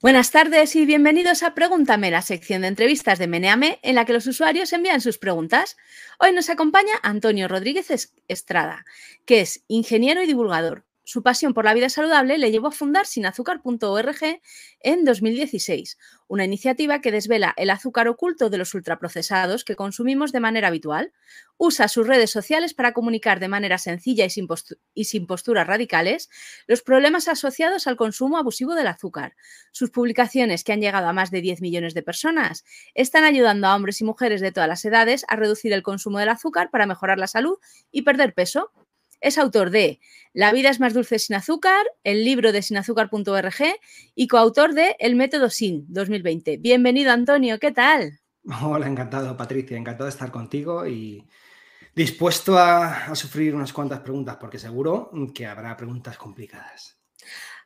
Buenas tardes y bienvenidos a Pregúntame, la sección de entrevistas de Meneame en la que los usuarios envían sus preguntas. Hoy nos acompaña Antonio Rodríguez Estrada, que es ingeniero y divulgador. Su pasión por la vida saludable le llevó a fundar sinazúcar.org en 2016, una iniciativa que desvela el azúcar oculto de los ultraprocesados que consumimos de manera habitual. Usa sus redes sociales para comunicar de manera sencilla y sin, y sin posturas radicales los problemas asociados al consumo abusivo del azúcar. Sus publicaciones, que han llegado a más de 10 millones de personas, están ayudando a hombres y mujeres de todas las edades a reducir el consumo del azúcar para mejorar la salud y perder peso. Es autor de La vida es más dulce sin azúcar, el libro de sinazúcar.org y coautor de El método SIN 2020. Bienvenido, Antonio, ¿qué tal? Hola, encantado, Patricia, encantado de estar contigo y dispuesto a, sufrir unas cuantas preguntas, porque seguro que habrá preguntas complicadas.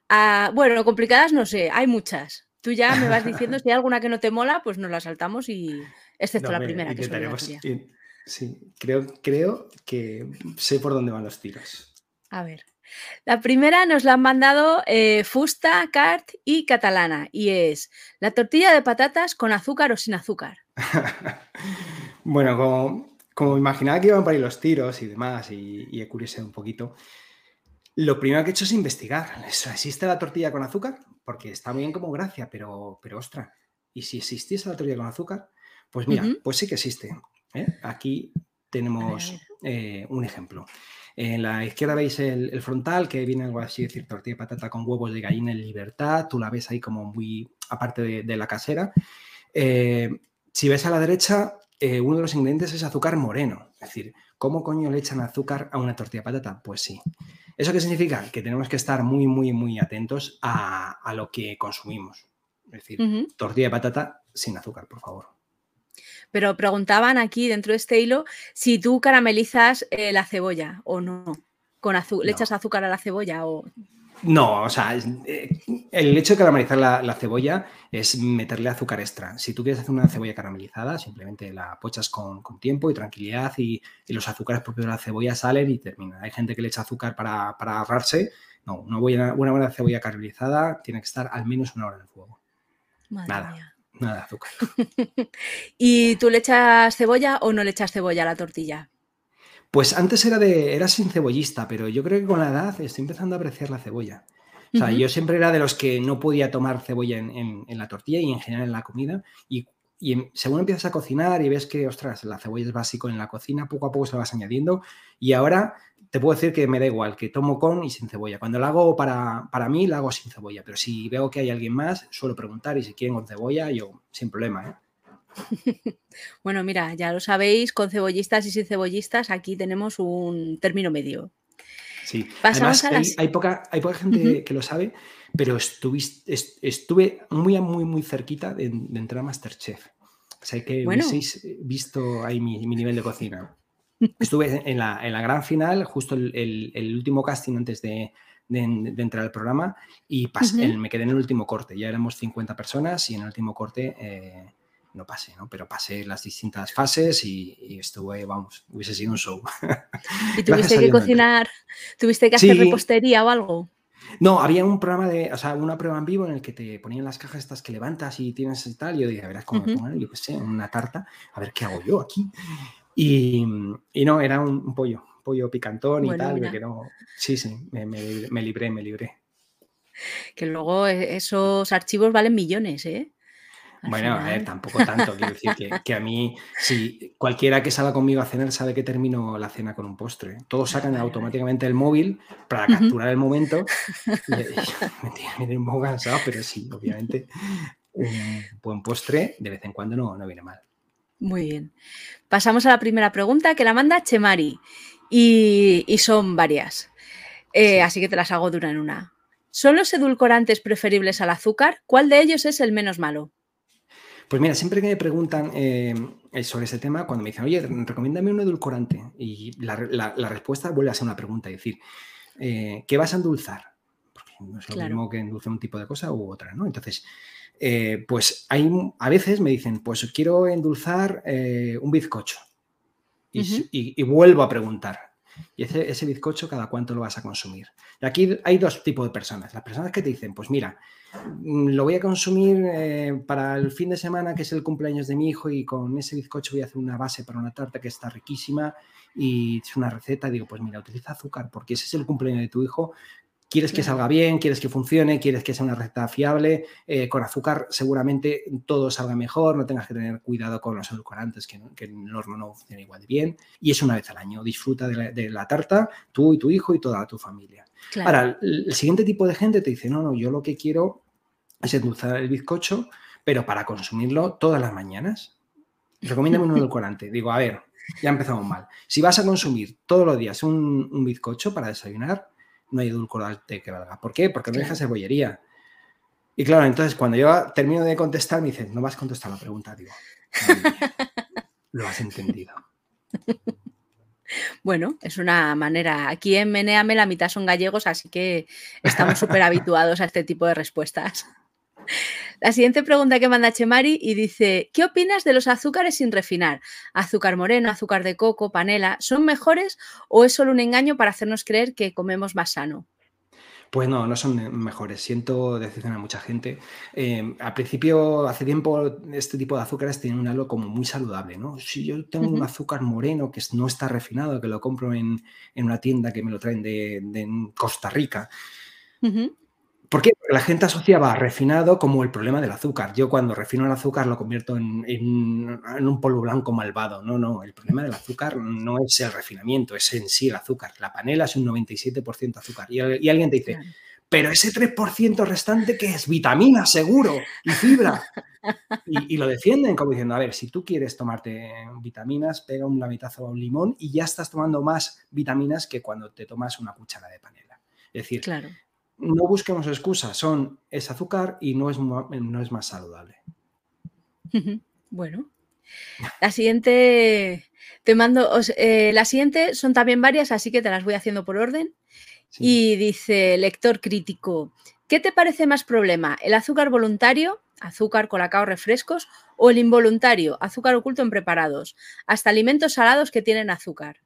Ah, bueno, complicadas no sé, hay muchas. Tú ya me vas diciendo si hay alguna que no te mola, pues nos la saltamos y excepto la primera que es Sí, creo, creo que sé por dónde van los tiros. A ver. La primera nos la han mandado eh, Fusta, Cart y Catalana y es la tortilla de patatas con azúcar o sin azúcar. bueno, como, como, imaginaba que iban para ir los tiros y demás y, y he un poquito, lo primero que he hecho es investigar. ¿Existe la tortilla con azúcar? Porque está muy bien como gracia, pero, pero ostra, ¿y si existiese la tortilla con azúcar? Pues mira, pues sí que existe. ¿Eh? Aquí tenemos eh, un ejemplo. En la izquierda veis el, frontal, que viene algo así, decir, tortilla de patata con huevos de gallina en libertad. Tú la ves ahí como muy aparte de, la casera. Eh, si ves a la derecha, uno de los ingredientes es azúcar moreno. Es decir, ¿cómo coño le echan azúcar a una tortilla de patata? Pues sí. ¿Eso qué significa? Que tenemos que estar muy, muy, muy atentos a, lo que consumimos. Es decir, tortilla de patata sin azúcar, por favor. Pero preguntaban aquí dentro de este hilo si tú caramelizas eh, la cebolla o no. Con ¿Le echas azúcar a la cebolla o.? No, o sea, eh, el hecho de caramelizar la, cebolla es meterle azúcar extra. Si tú quieres hacer una cebolla caramelizada, simplemente la pochas con, tiempo y tranquilidad y, los azúcares propios de la cebolla salen y terminan. Hay gente que le echa azúcar para, ahorrarse. No, una buena, una buena cebolla caramelizada tiene que estar al menos una hora en el fuego. Nada. Nada de azúcar. ¿Y tú le echas cebolla o no le echas cebolla a la tortilla? Pues antes era de era sin cebollista, pero yo creo que con la edad estoy empezando a apreciar la cebolla. O sea, yo siempre era de los que no podía tomar cebolla en, la tortilla y en general en la comida. Y, y, según empiezas a cocinar y ves que, ostras, la cebolla es básico en la cocina, poco a poco se vas añadiendo. Y ahora te puedo decir que me da igual, que tomo con y sin cebolla. Cuando lo hago para, para mí, lo hago sin cebolla, pero si veo que hay alguien más, suelo preguntar y si quieren con cebolla, yo sin problema. ¿eh? bueno, mira, ya lo sabéis, con cebollistas y sin cebollistas, aquí tenemos un término medio. Sí, además hay, poca, hay poca gente que lo sabe, pero estuve, estuve muy, muy, muy cerquita de, entrar a Masterchef. O sea, que bueno. visto ahí mi nivel de cocina. Estuve en la, gran final, justo el, último casting antes de, entrar al programa y me quedé en el último corte. Ya éramos 50 personas y en el último corte eh, no pasé, ¿no? Pero pasé las distintas fases y, estuve, vamos, hubiese sido un show. ¿Y tuviste que cocinar? ¿Tuviste que hacer repostería o algo? No, había un programa de, o sea, una prueba en vivo en el que te ponían las cajas estas que levantas y tienes y tal. Y yo dije, a ver, ¿cómo me pongan? Yo qué sé, una tarta, a ver qué hago yo aquí. Y, no, era un, pollo, pollo picantón y tal, que no, sí, sí, me, libré, me libré. Que luego e, esos archivos valen millones, ¿eh? bueno, a ver, tampoco tanto. Quiero decir que, a mí, si cualquiera que salga conmigo a cenar sabe que termino la cena con un postre. Todos sacan automáticamente el móvil para capturar el momento. Y, me tiene un poco cansado, pero sí, obviamente, un buen postre de vez en cuando no, no viene mal. Muy bien. Pasamos a la primera pregunta que la manda Chemari y, son varias. Eh, así que te las hago dura en una. ¿Son los edulcorantes preferibles al azúcar? ¿Cuál de ellos es el menos malo? Pues mira, siempre que me preguntan eh, sobre ese tema, cuando me dicen, oye, recomiéndame un edulcorante, y la, respuesta vuelve a ser una pregunta, es decir, eh, ¿qué vas a endulzar? Porque no es lo mismo que endulce un tipo de cosa u otra, ¿no? Entonces, eh, pues hay, a veces me dicen, pues quiero endulzar eh, un bizcocho. Y, vuelvo a preguntar. Y ese, ese bizcocho, ¿cada cuánto lo vas a consumir? Y aquí hay dos tipos de personas. Las personas que te dicen, pues mira, mm, lo voy a consumir eh, para el fin de semana, que es el cumpleaños de mi hijo, y con ese bizcocho voy a hacer una base para una tarta que está riquísima y es una receta. Digo, pues mira, utiliza azúcar porque ese es el cumpleaños de tu hijo Quieres que salga bien, quieres que funcione, quieres que sea una receta fiable. Eh, con azúcar seguramente todo salga mejor, no tengas que tener cuidado con los edulcorantes, que, el horno no funciona igual de bien. Y es una vez al año. Disfruta de la, tarta, tú y tu hijo y toda tu familia. Ahora, el, siguiente tipo de gente te dice, no, no, yo lo que quiero es endulzar el bizcocho, pero para consumirlo todas las mañanas. Recomiéndame un edulcorante. Digo, a ver, ya empezamos mal. Si vas a consumir todos los días un bizcocho para desayunar, no hay edulcorante que valga. ¿Por qué? Porque no deja cebollería. Y claro, entonces cuando yo termino de contestar, me dicen, no vas a contestar la pregunta, digo, lo has entendido. Bueno, es una manera. Aquí en Meneame la mitad son gallegos, así que estamos súper habituados a este tipo de respuestas. La siguiente pregunta que manda Chemari y dice, ¿qué opinas de los azúcares sin refinar? Azúcar moreno, azúcar de coco, panela, ¿son mejores o es solo un engaño para hacernos creer que comemos más sano? Pues no, no son mejores. Siento decepcionar a mucha gente. Eh, al principio, hace tiempo, este tipo de azúcares tienen un halo como muy saludable, ¿no? Si yo tengo un azúcar moreno que no está refinado, que lo compro en, una tienda que me lo traen de, Costa Rica, ¿Por qué? Porque la gente asociaba refinado como el problema del azúcar. Yo cuando refino el azúcar lo convierto en, un polvo blanco malvado. No, no, el problema del azúcar no es el refinamiento, es en sí el azúcar. La panela es un 97% azúcar. Y, alguien te dice, pero ese 3% restante que es vitamina, seguro, y fibra. Y, lo defienden como diciendo, a ver, si tú quieres tomarte vitaminas, pega un lamitazo a un limón y ya estás tomando más vitaminas que cuando te tomas una cuchara de panela. Es decir, claro no busquemos excusas, son es azúcar y no es, no es más saludable. Bueno, la siguiente, te mando, eh, la siguiente son también varias, así que te las voy haciendo por orden. Y dice, lector crítico, ¿qué te parece más problema? ¿El azúcar voluntario, azúcar, colacao, refrescos, o el involuntario, azúcar oculto en preparados, hasta alimentos salados que tienen azúcar?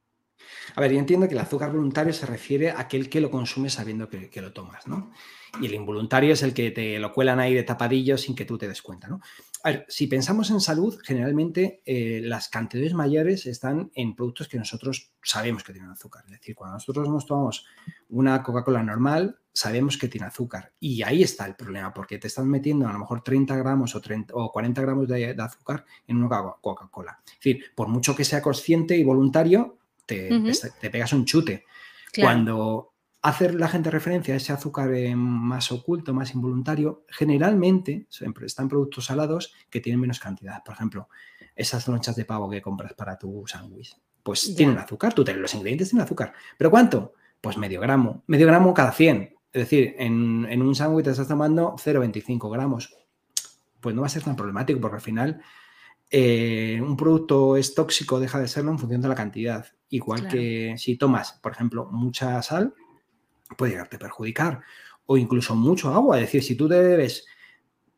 A ver, yo entiendo que el azúcar voluntario se refiere a aquel que lo consume sabiendo que, lo tomas, ¿no? Y el involuntario es el que te lo cuelan ahí de tapadillo sin que tú te des cuenta, ¿no? A ver, si pensamos en salud, generalmente eh, las cantidades mayores están en productos que nosotros sabemos que tienen azúcar. Es decir, cuando nosotros nos tomamos una Coca-Cola normal, sabemos que tiene azúcar. Y ahí está el problema, porque te están metiendo a lo mejor 30 gramos o, 30, o 40 gramos de, de azúcar en una Coca-Cola. Es decir, por mucho que sea consciente y voluntario, te, pegas un chute. Cuando hace la gente referencia a ese azúcar eh, más oculto, más involuntario, generalmente están productos salados que tienen menos cantidad. Por ejemplo, esas lonchas de pavo que compras para tu sándwich, pues tienen azúcar, tú los ingredientes tienen azúcar. ¿Pero cuánto? Pues medio gramo, medio gramo cada 100. Es decir, en, un sándwich te estás tomando 0,25 gramos. Pues no va a ser tan problemático porque al final eh, un producto es tóxico, deja de serlo en función de la cantidad. Igual que si tomas, por ejemplo, mucha sal, puede llegarte a perjudicar. O incluso mucho agua. Es decir, si tú te bebes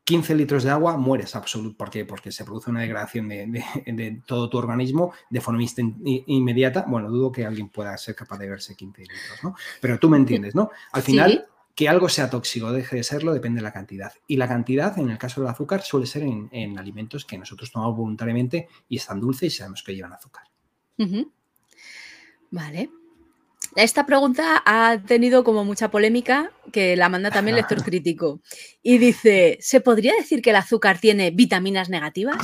15 litros de agua, mueres absoluto. ¿Por qué? Porque se produce una degradación de, todo tu organismo de forma inmediata. Bueno, dudo que alguien pueda ser capaz de beberse 15 litros, ¿no? Pero tú me entiendes, ¿no? Al final, que algo sea tóxico o deje de serlo depende de la cantidad. Y la cantidad, en el caso del azúcar, suele ser en, alimentos que nosotros tomamos voluntariamente y están dulces y sabemos que llevan azúcar. Vale. Esta pregunta ha tenido como mucha polémica, que la manda también lector crítico. Y dice, ¿se podría decir que el azúcar tiene vitaminas negativas?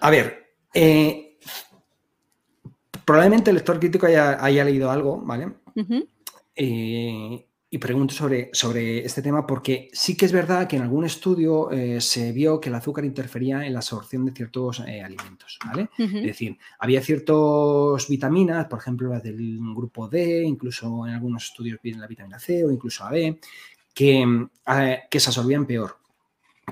A ver, eh, probablemente el lector crítico haya, leído algo, ¿vale? Y pregunto sobre, sobre este tema porque sí que es verdad que en algún estudio eh, se vio que el azúcar interfería en la absorción de ciertos eh, alimentos, ¿vale? Es decir, había ciertas vitaminas, por ejemplo las del grupo D, incluso en algunos estudios viene la vitamina C o incluso AB, que, eh, que se absorbían peor.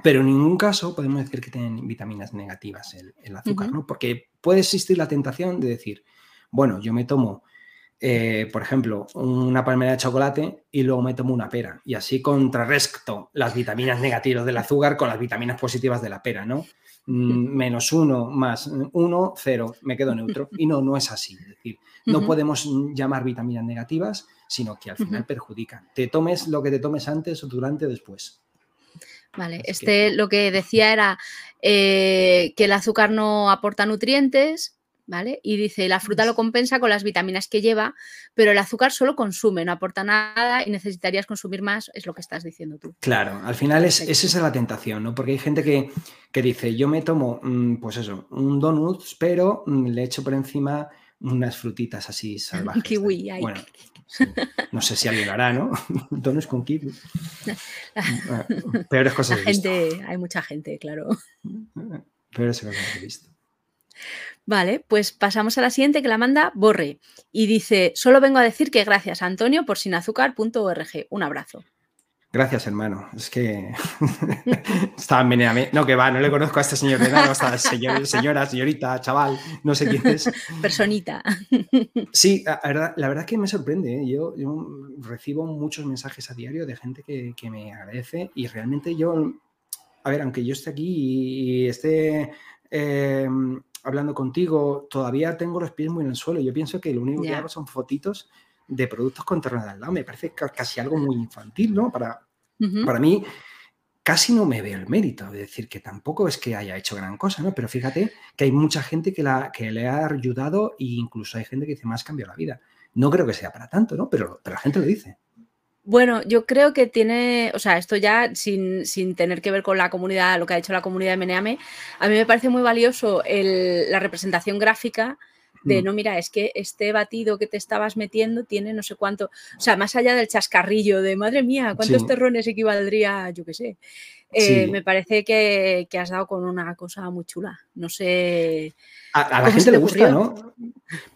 Pero en ningún caso podemos decir que tienen vitaminas negativas el, azúcar, ¿no? Porque puede existir la tentación de decir, bueno, yo me tomo eh, por ejemplo, una palmera de chocolate y luego me tomo una pera. Y así contrarresto las vitaminas negativas del azúcar con las vitaminas positivas de la pera, ¿no? mm, menos uno más uno, cero, me quedo neutro. Y no, no es así. Es decir, no podemos llamar vitaminas negativas, sino que al final perjudican. Te tomes lo que te tomes antes o durante o después. Vale, este lo que decía era eh, que el azúcar no aporta nutrientes, ¿vale? Y dice, la fruta lo compensa con las vitaminas que lleva, pero el azúcar solo consume, no aporta nada y necesitarías consumir más, es lo que estás diciendo tú. Claro, al final es, esa es la tentación, ¿no? Porque hay gente que, dice, yo me tomo, mm, pues eso, un donut, pero mm, le echo por encima unas frutitas así salvajes. Kiwi, Bueno, no sé si alguien hará, ¿no? Donuts con kiwi. Peores cosas. La gente, hay mucha gente, claro. Peores cosas que he visto. Vale, pues pasamos a la siguiente que la manda Borre y dice, solo vengo a decir que gracias Antonio por sinazúcar.org. Un abrazo. Gracias, hermano. Es que estaba en No, que va, no le conozco a este señor de nada, hasta señora, señorita, chaval, no sé quién es. Personita. Sí, la verdad, la verdad que me sorprende. ¿eh? Yo, recibo muchos mensajes a diario de gente que, me agradece y realmente yo, a ver, aunque yo esté aquí y esté eh, hablando contigo, todavía tengo los pies muy en el suelo. Yo pienso que lo único que hago son fotitos de productos con terreno de al lado. Me parece casi algo muy infantil, ¿no? Para, para mí, casi no me veo el mérito. Es decir, que tampoco es que haya hecho gran cosa, ¿no? Pero fíjate que hay mucha gente que, la, que le ha ayudado e incluso hay gente que dice, más cambió la vida. No creo que sea para tanto, ¿no? Pero, pero la gente lo dice. Bueno, yo creo que tiene, o sea, esto ya sin, tener que ver con la comunidad, lo que ha hecho la comunidad de Meneame, a mí me parece muy valioso la representación gráfica de, mm. no, mira, es que este batido que te estabas metiendo tiene no sé cuánto, o sea, más allá del chascarrillo de, madre mía, ¿cuántos terrones equivaldría, yo qué sé? Eh, me parece que, has dado con una cosa muy chula. No sé. A, la gente le gusta, ¿no?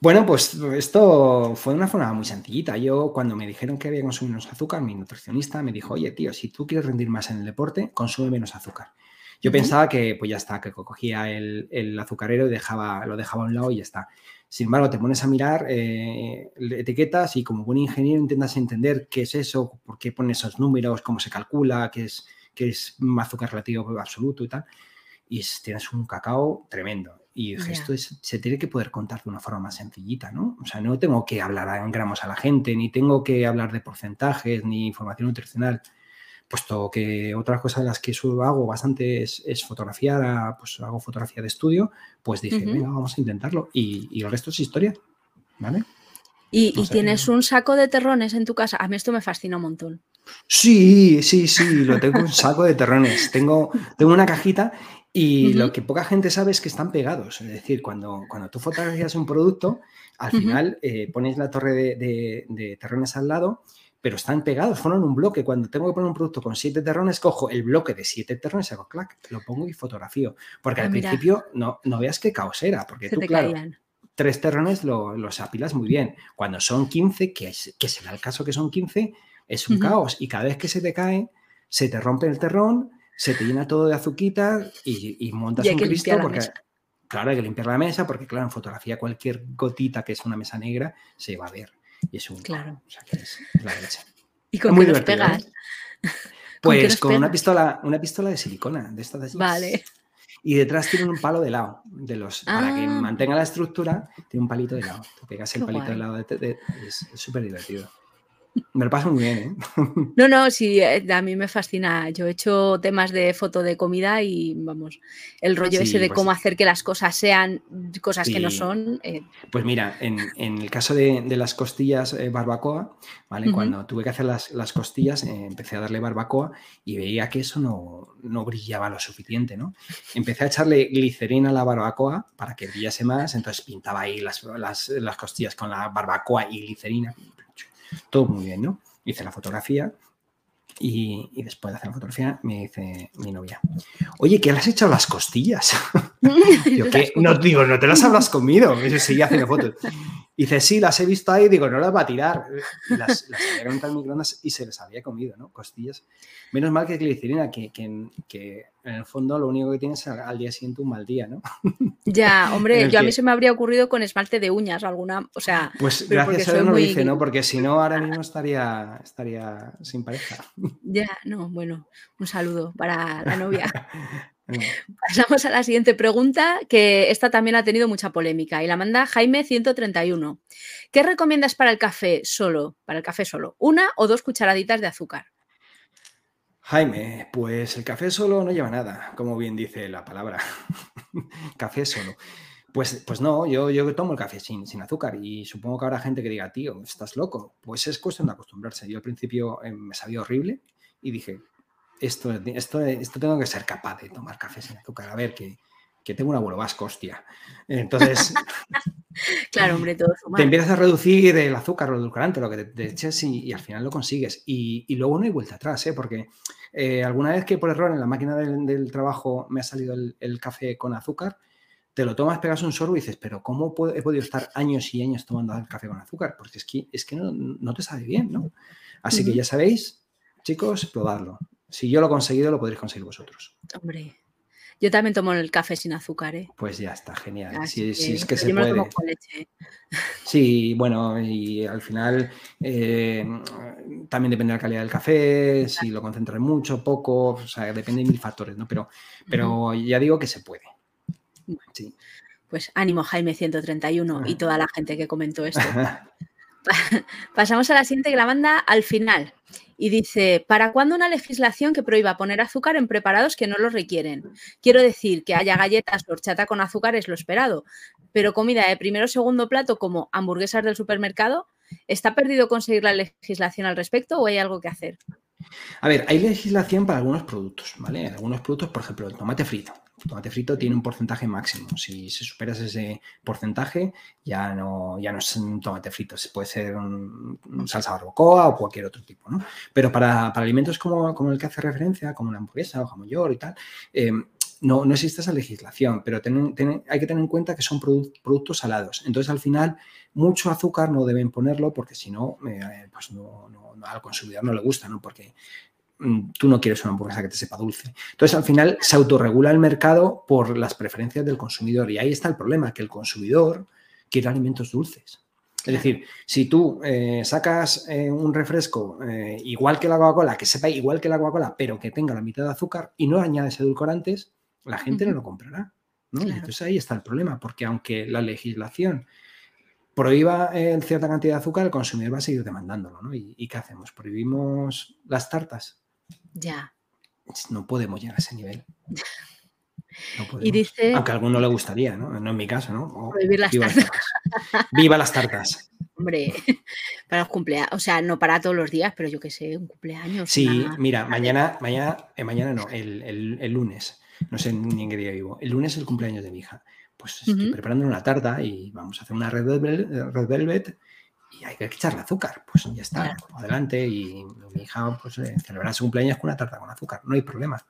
Bueno, pues esto fue de una forma muy sencillita. Yo, cuando me dijeron que había que consumir menos azúcar, mi nutricionista me dijo: Oye, tío, si tú quieres rendir más en el deporte, consume menos azúcar. Yo pensaba que, pues ya está, que cogía el, azucarero y dejaba, lo dejaba a un lado y ya está. Sin embargo, te pones a mirar eh, etiquetas y como buen ingeniero intentas entender qué es eso, por qué pone esos números, cómo se calcula, qué es que es azúcar relativo absoluto y tal, y tienes un cacao tremendo. Y esto se tiene que poder contar de una forma más sencillita, ¿no? O sea, no tengo que hablar en gramos a la gente, ni tengo que hablar de porcentajes, ni información nutricional, puesto que otra cosa de las que hago bastante es, fotografiar, pues hago fotografía de estudio, pues dije, venga, vamos a intentarlo. Y, y, el resto es historia, ¿vale? Y, tienes un saco de terrones en tu casa. A mí esto me fascina un montón. Sí, sí, sí, lo tengo un saco de terrones. Tengo, tengo una cajita y lo que poca gente sabe es que están pegados. Es decir, cuando, cuando tú fotografías un producto, al final eh, pones la torre de, terrones al lado, pero están pegados, forman un bloque. Cuando tengo que poner un producto con siete terrones, cojo el bloque de siete terrones, hago clac, lo pongo y fotografío. Porque ah, al principio no, no veas qué caos era, porque tú, claro, tres terrones los apilas muy bien. Cuando son 15, que, es, que será el caso que son 15, es un caos. Y cada vez que se te cae, se te rompe el terrón, se te llena todo de azuquita y, montas un Cristo porque... Claro, hay que limpiar la mesa porque, claro, en fotografía cualquier gotita que es una mesa negra se va a ver. Y es un... Claro. O sea, que es la derecha. ¿Y con qué los pegas? ¿eh? Pues con, una pistola, una pistola de silicona, de estas de Vale y detrás tiene un palo de lado, de los, para que ah. mantenga la estructura, tiene un palito de lado. Te pegas el palito de lado, es súper divertido. Me lo paso muy bien, ¿eh? No, no, sí, eh, a mí me fascina. Yo he hecho temas de foto de comida y vamos, el rollo ese de pues cómo hacer que las cosas sean cosas que no son. Eh. Pues mira, en, el caso de, las costillas eh, barbacoa, ¿vale? Cuando tuve que hacer las, costillas, empecé a darle barbacoa y veía que eso no, no, brillaba lo suficiente, ¿no? Empecé a echarle glicerina a la barbacoa para que brillase más, entonces pintaba ahí las, las costillas con la barbacoa y glicerina todo muy bien, ¿no? Hice la fotografía y, después de hacer la fotografía me dice mi novia, oye, ¿qué le has echado las costillas? Yo, ¿qué? No, digo, no te las habrás comido. Y seguía haciendo fotos. Y dice, sí, las he visto ahí, digo, no las va a tirar. Las, las en microondas y se les había comido, ¿no? Costillas. Menos mal que glicerina, que, que, que en el fondo lo único que tienes al día siguiente un mal día, ¿no? Ya, hombre, yo a mí se me habría ocurrido con esmalte de uñas, alguna, o sea... Pues gracias a Dios no lo hice, ¿no? Porque si no, ahora mismo estaría, estaría sin pareja. Ya, no, bueno, un saludo para la novia. Pasamos a la siguiente pregunta, que esta también ha tenido mucha polémica y la manda Jaime 131. ¿Qué recomiendas para el café solo? Para el café solo, una o dos cucharaditas de azúcar. Jaime, pues el café solo no lleva nada, como bien dice la palabra. café solo. Pues, pues no, yo, yo tomo el café sin, sin azúcar y supongo que habrá gente que diga, tío, estás loco. Pues es cuestión de acostumbrarse. Yo al principio eh, me sabía horrible y dije, esto, esto, esto tengo que ser capaz de tomar café sin azúcar. A ver, que, que tengo un abuelo vasco, hostia. Entonces, claro, hombre, todo te empiezas a reducir el azúcar o el edulcorante, lo que te, eches y, al final lo consigues. Y, y, luego no hay vuelta atrás, ¿eh? porque eh, alguna vez que por error en la máquina del, trabajo me ha salido el, café con azúcar, te lo tomas, pegas un sorbo y dices, pero ¿cómo he podido estar años y años tomando el café con azúcar? Porque es que, es que no, te sabe bien, ¿no? Así que ya sabéis, chicos, probadlo. Si yo lo he conseguido, lo podréis conseguir vosotros. Hombre, yo también tomo el café sin azúcar, ¿eh? Pues ya está, genial. Si, es que se puede. Sí, bueno, y al final eh, también depende de la calidad del café, si lo concentras mucho, poco, o sea, depende de mil factores, ¿no? Pero, pero ya digo que se puede. Sí. Pues ánimo, Jaime 131 y toda la gente que comentó esto. Pasamos a la siguiente que la manda al final. Y dice, ¿para cuándo una legislación que prohíba poner azúcar en preparados que no lo requieren? Quiero decir que haya galletas o horchata con azúcar es lo esperado, pero comida de primero o segundo plato como hamburguesas del supermercado, ¿está perdido conseguir la legislación al respecto o hay algo que hacer? A ver, hay legislación para algunos productos, ¿vale? Algunos productos, por ejemplo, el tomate frito. Tomate frito tiene un porcentaje máximo. Si se superas ese porcentaje, ya no, ya no es un tomate frito. Puede ser un, salsa barbacoa o cualquier otro tipo, ¿no? Pero para, alimentos como, como, el que hace referencia, como la hamburguesa o jamón y tal, eh, no, no, existe esa legislación, pero hay que tener en cuenta que son productos salados. Entonces, al final, mucho azúcar no deben ponerlo porque si no, eh, pues no, al consumidor no le gusta, ¿no? Porque tú no quieres una hamburguesa que te sepa dulce. Entonces, al final, se autorregula el mercado por las preferencias del consumidor. Y ahí está el problema, que el consumidor quiere alimentos dulces. Es decir, si tú eh, sacas eh, un refresco igual que la Coca-Cola, que sepa igual que la Coca-Cola, pero que tenga la mitad de azúcar y no añades edulcorantes, la gente no lo comprará. entonces ahí está el problema, porque aunque la legislación prohíba eh, cierta cantidad de azúcar, el consumidor va a seguir demandándolo, ¿no? ¿Y, qué hacemos? ¿Prohibimos las tartas? Ya. No podemos llegar a ese nivel. y dice... Aunque a alguno le gustaría, ¿no? No en mi caso, ¿no? prohibir las tartas. ¡Viva las tartas! Hombre, para los cumpleaños, o sea, no para todos los días, pero yo qué sé, un cumpleaños. Sí, mira, mañana, mañana, eh, mañana no, el, el lunes no sé ni en qué día vivo. El lunes es el cumpleaños de mi hija. Pues estoy preparando una tarta y vamos a hacer una red, velvet y hay que echarle azúcar. Pues ya está, adelante. Y mi hija pues, eh, celebrará su cumpleaños con una tarta con azúcar, no hay problema.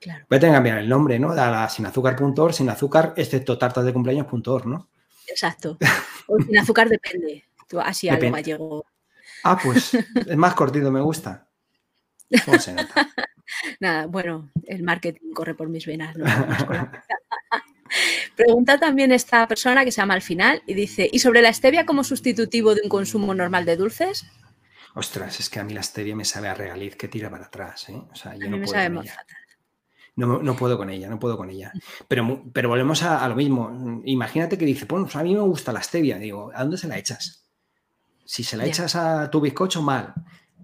Claro. Voy a tener que cambiar el nombre, ¿no? A sinazúcar.org, sin azúcar, excepto tartas de cumpleaños.org, ¿no? Exacto. O sin azúcar depende. así algo gallego. Ah, pues es más cortito, me gusta. ¿Cómo se nota? Nada, bueno, el marketing corre por mis venas. Pregunta también esta persona que se llama al final y dice, ¿y sobre la stevia como sustitutivo de un consumo normal de dulces? Ostras, es que a mí la stevia me sabe a regaliz que tira para atrás. ¿eh? O sea, yo no puedo con ella. No, puedo con ella, no puedo con ella. Pero, pero volvemos a, lo mismo. Imagínate que dice, pues a mí me gusta la stevia. Digo, ¿a dónde se la echas? Si se la echas a tu bizcocho, mal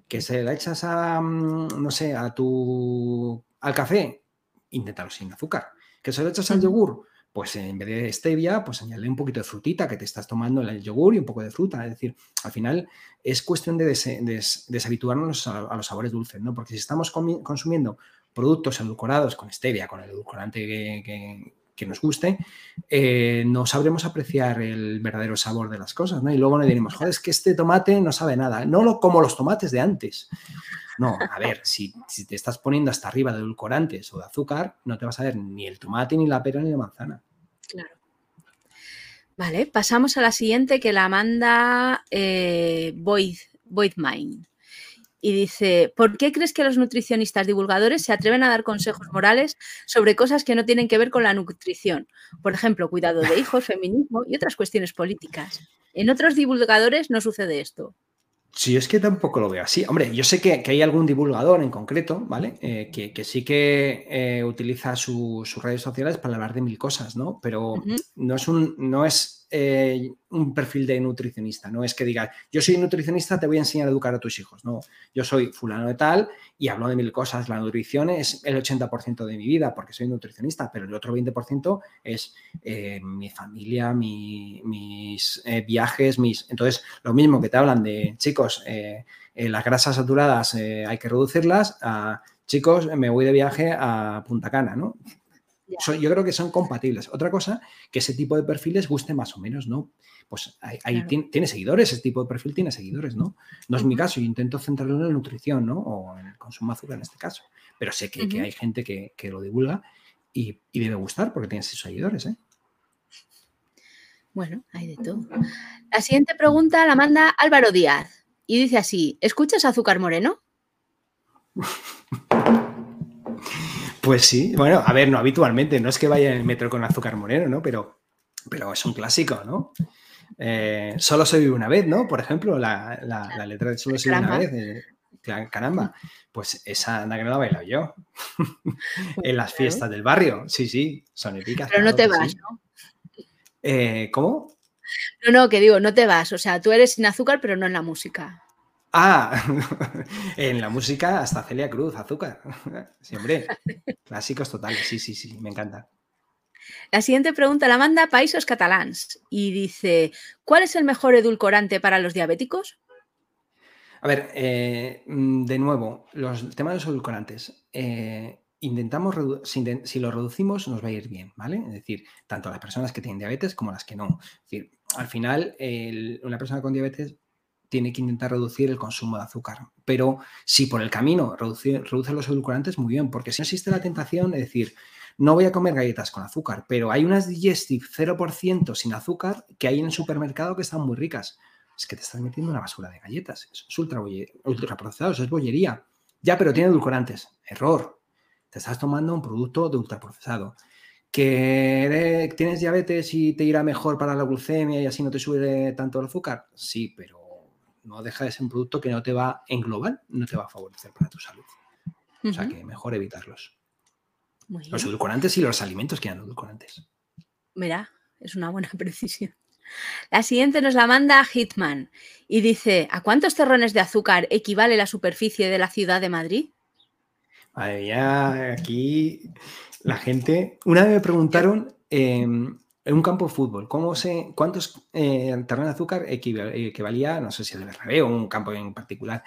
que se la echas a, mm, no sé, a tu, al café, inténtalo sin azúcar. Que se lo echas al yogur, pues en vez de stevia, pues añade un poquito de frutita que te estás tomando el yogur y un poco de fruta. Es decir, al final es cuestión de deshabituarnos a, los sabores dulces, ¿no? Porque si estamos consumiendo productos edulcorados con stevia, con el edulcorante que, que nos guste, eh, no sabremos apreciar el verdadero sabor de las cosas, ¿no? Y luego le diremos, joder, es que este tomate no sabe nada, no lo, como los tomates de antes. No, a ver, si, te estás poniendo hasta arriba de edulcorantes o de azúcar, no te vas a ver ni el tomate, ni la pera, ni la manzana. Claro. Vale, pasamos a la siguiente que la manda eh, Void, y dice, ¿por qué crees que los nutricionistas divulgadores se atreven a dar consejos morales sobre cosas que no tienen que ver con la nutrición? Por ejemplo, cuidado de hijos, feminismo y otras cuestiones políticas. En otros divulgadores no sucede esto. Sí, es que tampoco lo veo así. Hombre, yo sé que, hay algún divulgador en concreto, ¿vale? Eh, que, sí que eh, utiliza sus redes sociales para hablar de mil cosas, ¿no? Pero no es un, no es eh, un perfil de nutricionista, no es que diga, yo soy nutricionista, te voy a enseñar a educar a tus hijos, no. Yo soy fulano de tal y hablo de mil cosas. La nutrición es el 80% de mi vida porque soy nutricionista, pero el otro 20% es mi familia, mis viajes, mis... Entonces, lo mismo que te hablan de, chicos, eh, eh, las grasas saturadas eh, hay que reducirlas, chicos, me voy de viaje a Punta Cana, ¿no? Yo creo que son compatibles. Otra cosa, que ese tipo de perfiles guste más o menos, ¿no? Pues ahí, tiene, seguidores, ese tipo de perfil tiene seguidores, ¿no? No es mi caso, yo intento centrarlo en la nutrición, ¿no? O en el consumo de azúcar en este caso. Pero sé que, hay gente que, lo divulga y, y, debe gustar porque tiene sus seguidores, ¿eh? Bueno, hay de todo. La siguiente pregunta la manda Álvaro Díaz y dice así, ¿escuchas Azúcar Moreno? Pues sí, bueno, a ver, no habitualmente, no es que vaya en el metro con Azúcar Moreno, ¿no? Pero, pero es un clásico, ¿no? Eh, solo se vive una vez, ¿no? Por ejemplo, la, letra de Solo se vive una vez, caramba, pues esa anda que no la he bailado yo. en las fiestas del barrio, sí, sí, son épicas. Pero no te vas, ¿no? Eh, ¿Cómo? No, no, que digo, no te vas. O sea, tú eres sin azúcar, pero no en la música. Ah, en la música hasta Celia Cruz, azúcar. Siempre. Clásicos totales, sí, sí, sí, me encanta. La siguiente pregunta la manda Paísos Catalans y dice: ¿Cuál es el mejor edulcorante para los diabéticos? A ver, eh, mm, de nuevo, los temas de los edulcorantes. Eh, intentamos, si, lo reducimos, nos va a ir bien, ¿vale? Es decir, tanto las personas que tienen diabetes como las que no. Es decir, al final, una persona con diabetes tiene que intentar reducir el consumo de azúcar. Pero si por el camino reduce, los edulcorantes, muy bien, porque si no existe la tentación de decir, no voy a comer galletas con azúcar, pero hay unas digestive 0% sin azúcar que hay en el supermercado que están muy ricas. Es que te estás metiendo una basura de galletas. Es ultra, ultra procesados, es bollería. Ya, pero tiene edulcorantes. Error te estás tomando un producto de ultraprocesado. ¿Que tienes diabetes y te irá mejor para la glucemia y así no te sube tanto el azúcar? Sí, pero no deja de ser un producto que no te va, en global, no te va a favorecer para tu salud. O sea que mejor evitarlos. Los edulcorantes y los alimentos que eran edulcorantes. Mira, es una buena precisión. La siguiente nos la manda Hitman y dice: ¿A cuántos terrones de azúcar equivale la superficie de la ciudad de Madrid? ya aquí la gente. Una vez me preguntaron em, en un campo de fútbol, ¿cómo se, ¿cuántos eh, terrenos de azúcar equivalía, no sé si el Bernabéu o un campo en particular?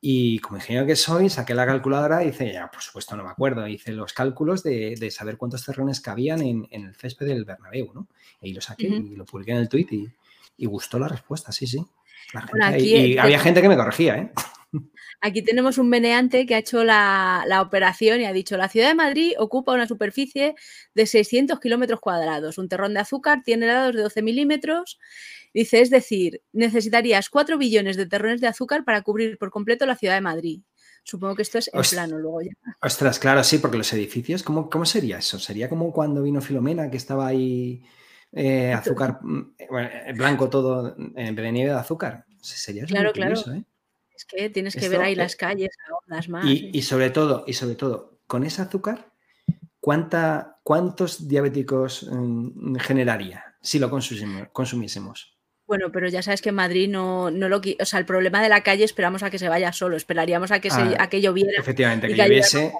Y como ingeniero que soy, saqué la calculadora y dice, ya, por supuesto, no me acuerdo. Hice los cálculos de, saber cuántos terrenos cabían en, en, el césped del Bernabéu, ¿no? Y lo saqué y lo publiqué en el tweet y, y, gustó la respuesta, sí, sí. y, había gente que me corregía, ¿eh? Aquí tenemos un meneante que ha hecho la, operación y ha dicho, la ciudad de Madrid ocupa una superficie de 600 kilómetros cuadrados. Un terrón de azúcar tiene lados de 12 milímetros. Dice, es decir, necesitarías 4 billones de terrones de azúcar para cubrir por completo la ciudad de Madrid. Supongo que esto es en plano luego ya. Ostras, claro, sí, porque los edificios, ¿cómo, cómo sería eso? ¿Sería como cuando vino Filomena, que estaba ahí eh, azúcar mm, eh, blanco todo en de nieve de azúcar? Sería claro, claro. ¿eh? Es que tienes que ver ahí las calles, las más. Y, sobre todo, y sobre todo, con ese azúcar, ¿cuánta, ¿cuántos diabéticos mm, generaría si lo consumiésemos? Bueno, pero ya sabes que en Madrid no, no lo... O sea, el problema de la calle esperamos a que se vaya solo, esperaríamos a que, se, ah, que lloviera. Efectivamente, que, lloviese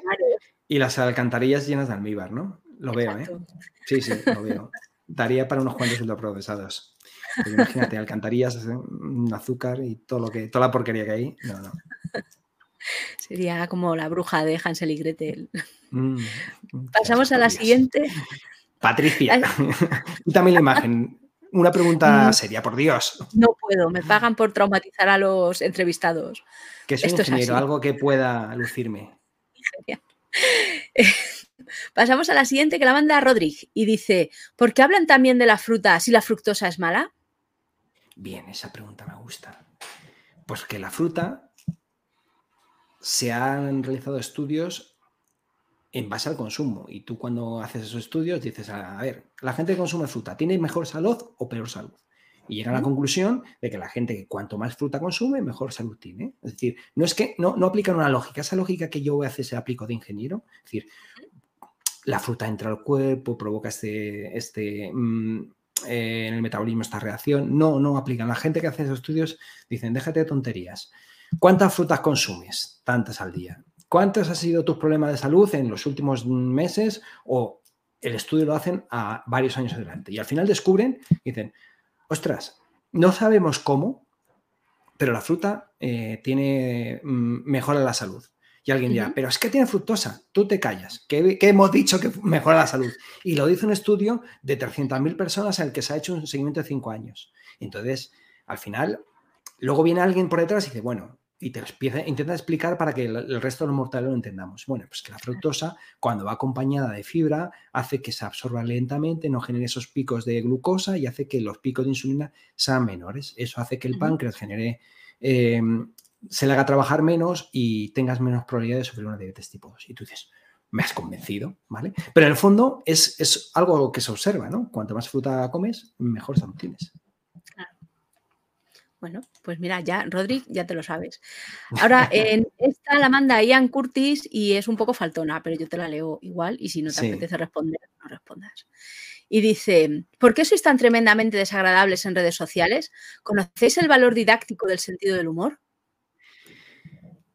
y las alcantarillas llenas de almíbar, ¿no? Lo veo, ¿eh? Sí, sí, lo veo. Daría para unos cuantos ultraprocesados imagínate, alcantarillas, azúcar y todo lo que, toda la porquería que hay. No, no. Sería como la bruja de Hansel y Gretel. Mm, Pasamos a la siguiente. Patricia, y también la imagen. Una pregunta mm. seria, por Dios. No puedo, me pagan por traumatizar a los entrevistados. Que es un ingeniero, algo que pueda lucirme. Pasamos a la siguiente que la manda Rodríguez y dice: ¿Por qué hablan también de la fruta si la fructosa es mala? Bien, esa pregunta me gusta. Pues que la fruta se han realizado estudios en base al consumo. Y tú cuando haces esos estudios dices, a ver, la gente que consume fruta, ¿tiene mejor salud o peor salud? Y llega a la conclusión de que la gente que cuanto más fruta consume, mejor salud tiene. Es decir, no es que no, no aplican una lógica. Esa lógica que yo voy a hacer se aplico de ingeniero. Es decir, la fruta entra al cuerpo, provoca este, este mm, eh, en el metabolismo esta reacción. No, no aplican. La gente que hace esos estudios dicen, déjate de tonterías. ¿Cuántas frutas consumes? Tantas al día. ¿Cuántos han sido tus problemas de salud en los últimos meses? O el estudio lo hacen a varios años adelante. Y al final descubren, dicen, ostras, no sabemos cómo, pero la fruta eh, tiene, mm, mejora la salud. Y alguien dirá, pero es que tiene fructosa, tú te callas, que, hemos dicho que mejora la salud. Y lo dice un estudio de 300.000 personas en el que se ha hecho un seguimiento de 5 años. Entonces, al final, luego viene alguien por detrás y dice, bueno, y te empieza, intenta explicar para que el, resto de los mortales lo entendamos. Bueno, pues que la fructosa, cuando va acompañada de fibra, hace que se absorba lentamente, no genere esos picos de glucosa y hace que los picos de insulina sean menores. Eso hace que el páncreas genere em, se le haga trabajar menos y tengas menos probabilidad de sufrir una diabetes tipo 2. Y tú dices, me has convencido, ¿vale? Pero en el fondo es, es algo que se observa, ¿no? Cuanto más fruta comes, mejor salud tienes. Bueno, pues mira, ya, Rodri, ya te lo sabes. Ahora, en esta la manda Ian Curtis y es un poco faltona, pero yo te la leo igual y si no te apetece responder, no respondas. Y dice, ¿por qué sois tan tremendamente desagradables en redes sociales? ¿Conocéis el valor didáctico del sentido del humor?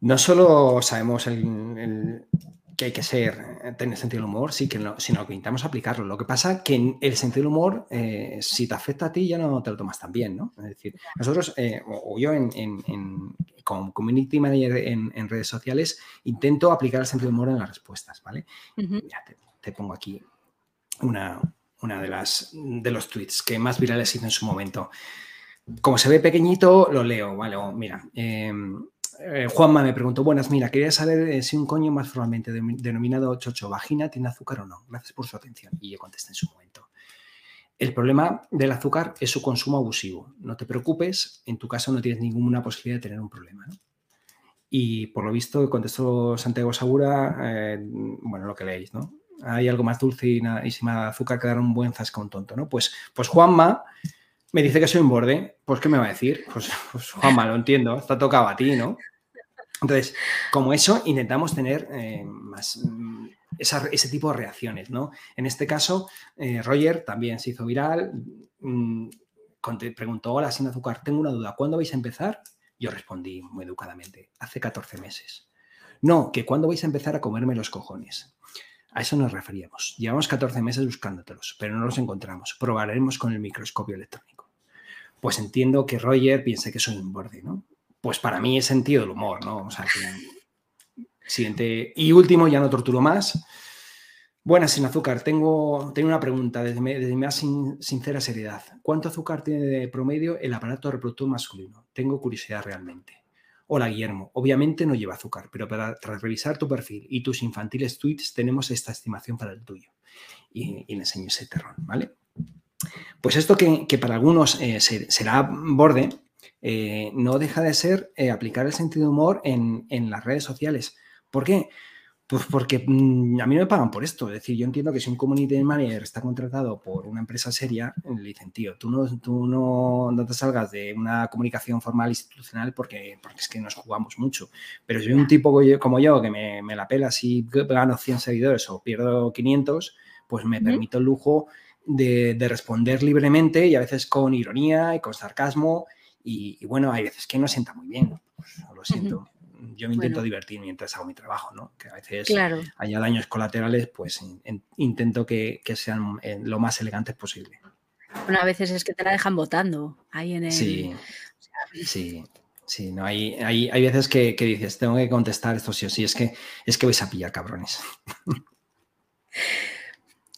No solo sabemos que hay que ser, tener sentido del humor, sí, que sino que intentamos aplicarlo. Lo que pasa que en el sentido del humor, eh, si te afecta a ti, ya no te lo tomas tan bien, ¿no? Es decir, nosotros, eh, o yo en, como community manager en, redes sociales, intento aplicar el sentido del humor en las respuestas, ¿vale? te, pongo aquí una, una de, las, de los tweets que más virales hice en su momento. Como se ve pequeñito, lo leo, ¿vale? mira, em, eh, Juanma me preguntó, buenas, mira, quería saber eh, si un coño más formalmente denominado chocho vagina tiene azúcar o no. Gracias por su atención. Y yo contesté en su momento. El problema del azúcar es su consumo abusivo. No te preocupes, en tu caso no tienes ninguna posibilidad de tener un problema. Y por lo visto contestó Santiago Segura, eh, bueno, lo que leéis, ¿no? Hay algo más dulce y, y sin azúcar que dar un buen zasca tonto, ¿no? Pues, pues Juanma me dice que soy un borde, pues ¿qué me va a decir? Pues, pues Juanma, lo entiendo, está tocado a ti, ¿no? Entonces, como eso, intentamos tener eh, más mm, ese tipo de reacciones, ¿no? En este caso, eh, Roger también se hizo viral, mm, preguntó, hola, sin azúcar, tengo una duda, ¿cuándo vais a empezar? Yo respondí muy educadamente, hace 14 meses. No, que cuándo vais a empezar a comerme los cojones. A eso nos referíamos. Llevamos 14 meses buscándotelos, pero no los encontramos. Probaremos con el microscopio electrónico pues entiendo que Roger piense que soy un borde, ¿no? Pues para mí es sentido del humor, ¿no? O sea, que, siguiente. Y último, ya no torturo más. Buenas, sin azúcar. Tengo, tengo una pregunta desde desde más sincera seriedad. ¿Cuánto azúcar tiene de promedio el aparato reproductor masculino? Tengo curiosidad realmente. Hola, Guillermo. Obviamente no lleva azúcar, pero para, tras revisar tu perfil y tus infantiles tweets tenemos esta estimación para el tuyo. Y, y le enseño ese terrón, ¿vale? Pues esto que, para algunos eh, será borde, eh, no deja de ser eh, aplicar el sentido de humor en, las redes sociales. ¿Por qué? Pues porque mm, a mí no me pagan por esto. Es decir, yo entiendo que si un community manager está contratado por una empresa seria, le dicen, tío, tú no, tú no, te salgas de una comunicación formal institucional porque, porque es que nos jugamos mucho. Pero si un tipo como yo, que me, la pela si gano 100 seguidores o pierdo 500, pues me permito el lujo de, responder libremente y a veces con ironía y con sarcasmo. Y, bueno, hay veces que no sienta muy bien. Pues, lo siento. Yo me intento divertir mientras hago mi trabajo, ¿no? Que a veces haya daños colaterales, pues intento que, sean eh, lo más elegantes posible. Bueno, a veces es que te la dejan votando ahí en el... Sí, sí. Sí, no, hay, hay, hay veces que, que, dices, tengo que contestar esto sí o sí, es que, es que vais a pillar cabrones.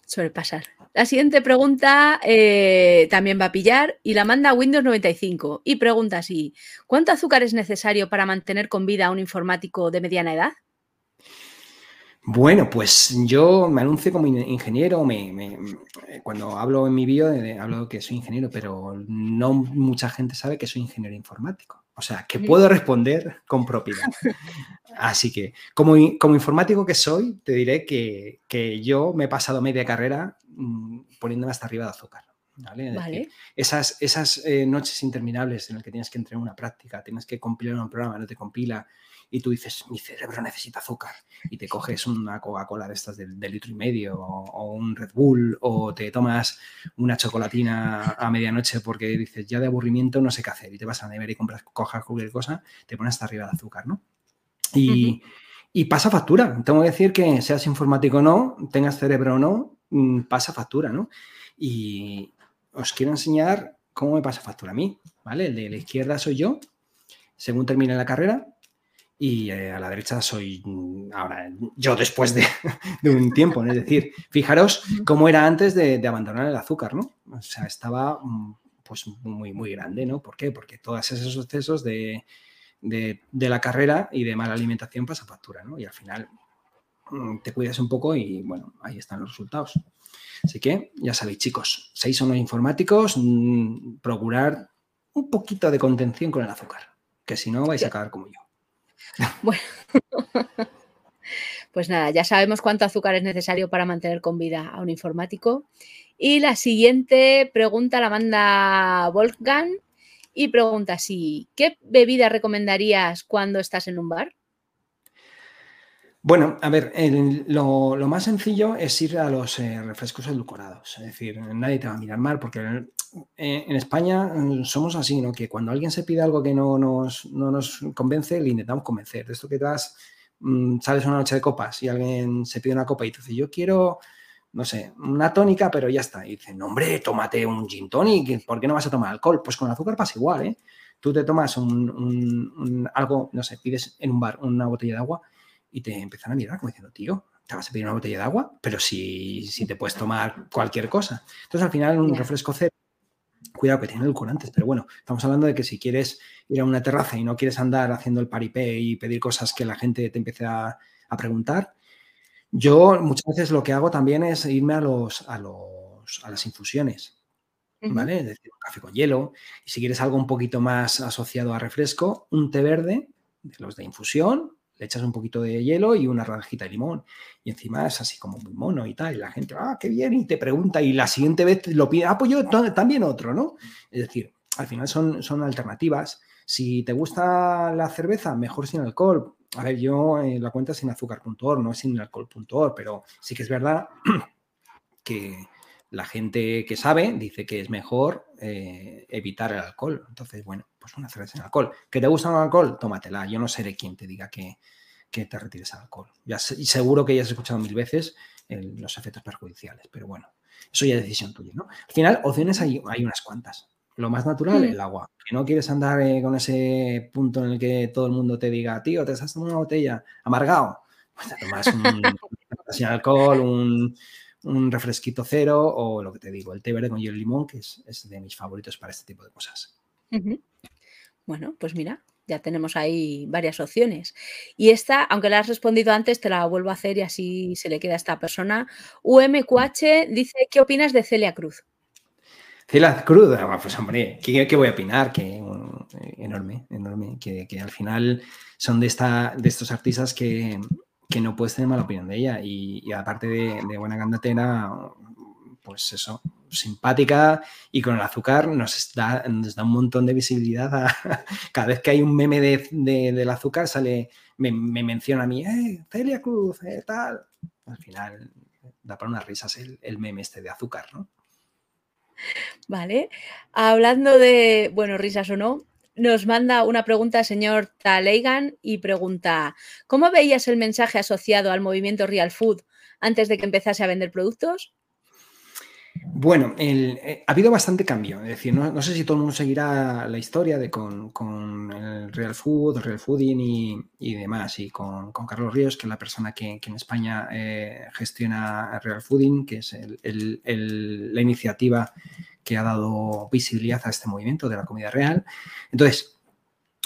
Suele pasar. La siguiente pregunta eh, también va a pillar y la manda Windows 95 y pregunta así, ¿cuánto azúcar es necesario para mantener con vida a un informático de mediana edad? Bueno, pues yo me anuncio como ingeniero, cuando hablo en mi bio hablo que soy ingeniero, pero no mucha gente sabe que soy ingeniero informático. O sea, que puedo responder con propiedad. Así que, como, como informático que soy, te diré que, yo me he pasado media carrera mm, poniéndome hasta arriba de azúcar. ¿vale? Esas, esas eh, noches interminables en las que tienes que entrenar una práctica, tienes que compilar un programa, no te compila, y tú dices, mi cerebro necesita azúcar, y te coges una Coca-Cola de estas de, litro y medio, o, un Red Bull, o te tomas una chocolatina a medianoche porque dices, ya de aburrimiento no sé qué hacer, y te vas a la nevera y compras, cojas cualquier cosa, te pones hasta arriba de azúcar, ¿no? Y, y pasa factura. Tengo que decir que seas informático o no, tengas cerebro o no, mm, pasa factura, ¿no? Y os quiero enseñar cómo me pasa factura a mí, ¿vale? El de la izquierda soy yo, según termine la carrera, y eh, a la derecha soy mm, ahora yo después de, un tiempo. Es decir, fijaros cómo era antes de, abandonar el azúcar, ¿no? O sea, estaba mm, pues muy, muy grande, ¿no? ¿Por qué? Porque todos esos excesos de, la carrera y de mala alimentación pasa factura, ¿no? Y al final mm, te cuidas un poco y bueno, ahí están los resultados. Así que ya sabéis, chicos, seis o no informáticos, procurar un poquito de contención con el azúcar, que si no vais a acabar como yo. Bueno, pues nada, ya sabemos cuánto azúcar es necesario para mantener con vida a un informático. Y la siguiente pregunta la manda Wolfgang y pregunta así, ¿qué bebida recomendarías cuando estás en un bar? Bueno, a ver, lo, más sencillo es ir a los eh, refrescos edulcorados. Es decir, nadie te va a mirar mal porque eh, en España mm, somos así, ¿no? Que cuando alguien se pide algo que no nos, convence, le intentamos convencer. De esto que das, mm, sales una noche de copas y alguien se pide una copa y te dice, yo quiero, no sé, una tónica, pero ya está. Y dice, no, hombre, tómate un gin tonic, ¿por qué no vas a tomar alcohol? Pues con azúcar pasa igual, ¿eh? Tú te tomas un, algo, no sé, pides en un bar una botella de agua y te empiezan a mirar como diciendo, tío, te vas a pedir una botella de agua, pero si, si te puedes tomar cualquier cosa. Entonces, al final, un refresco cero, cuidado que tiene edulcorantes, pero bueno, estamos hablando de que si quieres ir a una terraza y no quieres andar haciendo el paripé y pedir cosas que la gente te empiece a, preguntar, yo muchas veces lo que hago también es irme a los, a los a las infusiones. ¿Vale? Es decir, un café con hielo. Y si quieres algo un poquito más asociado a refresco, un té verde, de los de infusión, le echas un poquito de hielo y una ranjita de limón. Y encima es así como muy mono y tal. Y la gente, ah, qué bien, y te pregunta. Y la siguiente vez lo pide, ah, pues yo también otro, ¿no? Es decir, al final son, son alternativas. Si te gusta la cerveza, mejor sin alcohol. A ver, yo eh, la cuenta sin azúcar.org, no sin alcohol.org, pero sí que es verdad que la gente que sabe dice que es mejor eh, evitar el alcohol. Entonces, bueno, pues una cerveza sin alcohol. ¿Que te gusta el alcohol? Tómatela. Yo no seré quien te diga que, te retires el alcohol. Ya, y seguro que ya has escuchado mil veces los efectos perjudiciales, pero bueno, eso ya es decisión tuya, ¿no? Al final, opciones hay, hay unas cuantas. Lo más natural, mm. el agua. Que no quieres andar eh, con ese punto en el que todo el mundo te diga, tío, te estás tomando una botella amargado. Pues te tomas un sin alcohol, un, un refresquito cero o lo que te digo, el té verde con hielo y limón, que es, de mis favoritos para este tipo de cosas. Bueno, pues mira, ya tenemos ahí varias opciones. Y esta, aunque la has respondido antes, te la vuelvo a hacer y así se le queda a esta persona. UMQH dice, ¿qué opinas de Celia Cruz? Celia Cruz, ah, pues hombre, ¿qué, voy a opinar? Que enorme, enorme, que, al final son de, esta, de estos artistas que, que no puedes tener mala opinión de ella. Y, aparte de, buena candatera, pues eso, simpática y con el azúcar nos da, un montón de visibilidad. cada vez que hay un meme de, del azúcar sale, me, menciona a mí, eh, Celia Cruz, eh, tal. Al final da para unas risas el, el meme este de azúcar, ¿no? Vale. Hablando de, bueno, risas o no, nos manda una pregunta el señor Taleigan y pregunta, ¿cómo veías el mensaje asociado al movimiento Real Food antes de que empezase a vender productos? Bueno, eh, ha habido bastante cambio. Es decir, no, sé si todo el mundo seguirá la historia de con, el Real Food, Real Fooding y, demás, y con, Carlos Ríos, que es la persona que, en España eh, gestiona Real Fooding, que es la iniciativa que ha dado visibilidad a este movimiento de la comida real. Entonces,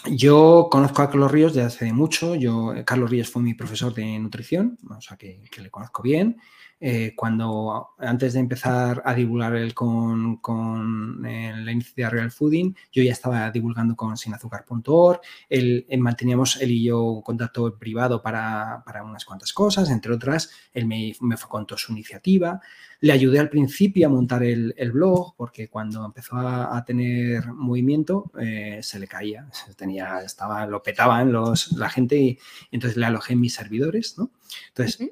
yo conozco a Carlos Ríos desde hace mucho. Yo, Carlos Ríos fue mi profesor de nutrición, o sea que, le conozco bien. Eh, cuando antes de empezar a divulgar el con, con eh, la iniciativa Real Fooding, yo ya estaba divulgando con sinazúcar.org, él, manteníamos él y yo contacto privado para, para, unas cuantas cosas, entre otras, él me, me contó su iniciativa, le ayudé al principio a montar el, blog, porque cuando empezó a, tener movimiento eh, se le caía, tenía, estaba, lo petaban los, la gente y entonces le alojé en mis servidores, ¿no? Entonces,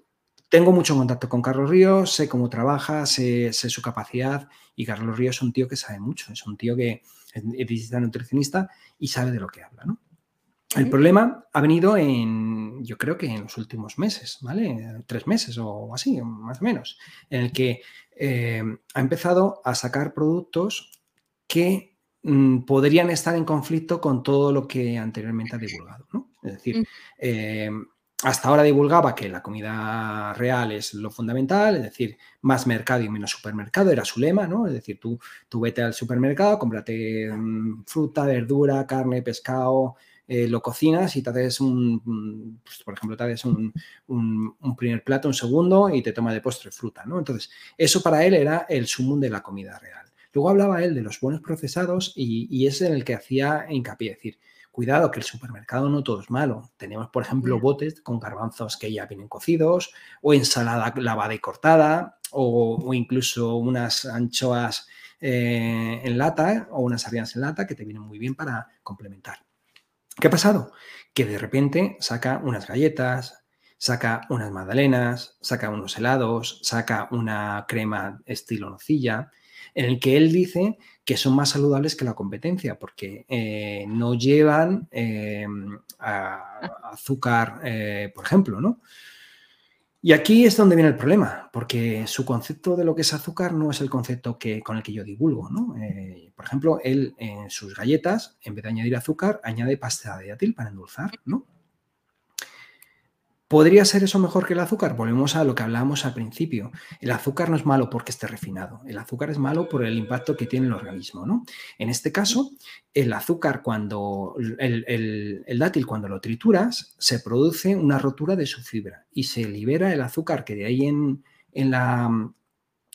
tengo mucho contacto con Carlos Ríos, sé cómo trabaja, sé, su capacidad y Carlos Ríos es un tío que sabe mucho, es un tío que es dietista nutricionista y sabe de lo que habla, ¿no? El problema ha venido en, yo creo que en los últimos meses, ¿vale? Tres meses o así, más o menos, en el que eh, ha empezado a sacar productos que mm, podrían estar en conflicto con todo lo que anteriormente ha divulgado, ¿no? Es decir, mm hasta ahora divulgaba que la comida real es lo fundamental, es decir, más mercado y menos supermercado, era su lema, ¿no? Es decir, tú, tú vete al supermercado, cómprate mm, fruta, verdura, carne, pescado, eh, lo cocinas y te haces un, pues, por ejemplo, te haces un, primer plato, un segundo y te toma de postre fruta, ¿no? Entonces, eso para él era el sumum de la comida real. Luego hablaba él de los buenos procesados y, y es en el que hacía hincapié, es decir, cuidado que el supermercado no todo es malo. Tenemos, por ejemplo, botes con garbanzos que ya vienen cocidos, o ensalada lavada y cortada, o, incluso unas anchoas eh, en lata o unas sardinas en lata que te vienen muy bien para complementar. ¿Qué ha pasado? Que de repente saca unas galletas, saca unas magdalenas, saca unos helados, saca una crema estilo nocilla, en el que él dice que son más saludables que la competencia, porque eh, no llevan eh, azúcar, eh, por ejemplo, ¿no? Y aquí es donde viene el problema, porque su concepto de lo que es azúcar no es el concepto que, con el que yo divulgo, ¿no? por ejemplo, él en sus galletas, en vez de añadir azúcar, añade pasta de dátil para endulzar, ¿no? ¿Podría ser eso mejor que el azúcar? Volvemos a lo que hablábamos al principio. El azúcar no es malo porque esté refinado. El azúcar es malo por el impacto que tiene en el organismo. ¿no? En este caso, el azúcar, cuando el, dátil, cuando lo trituras, se produce una rotura de su fibra y se libera el azúcar que de ahí en, la,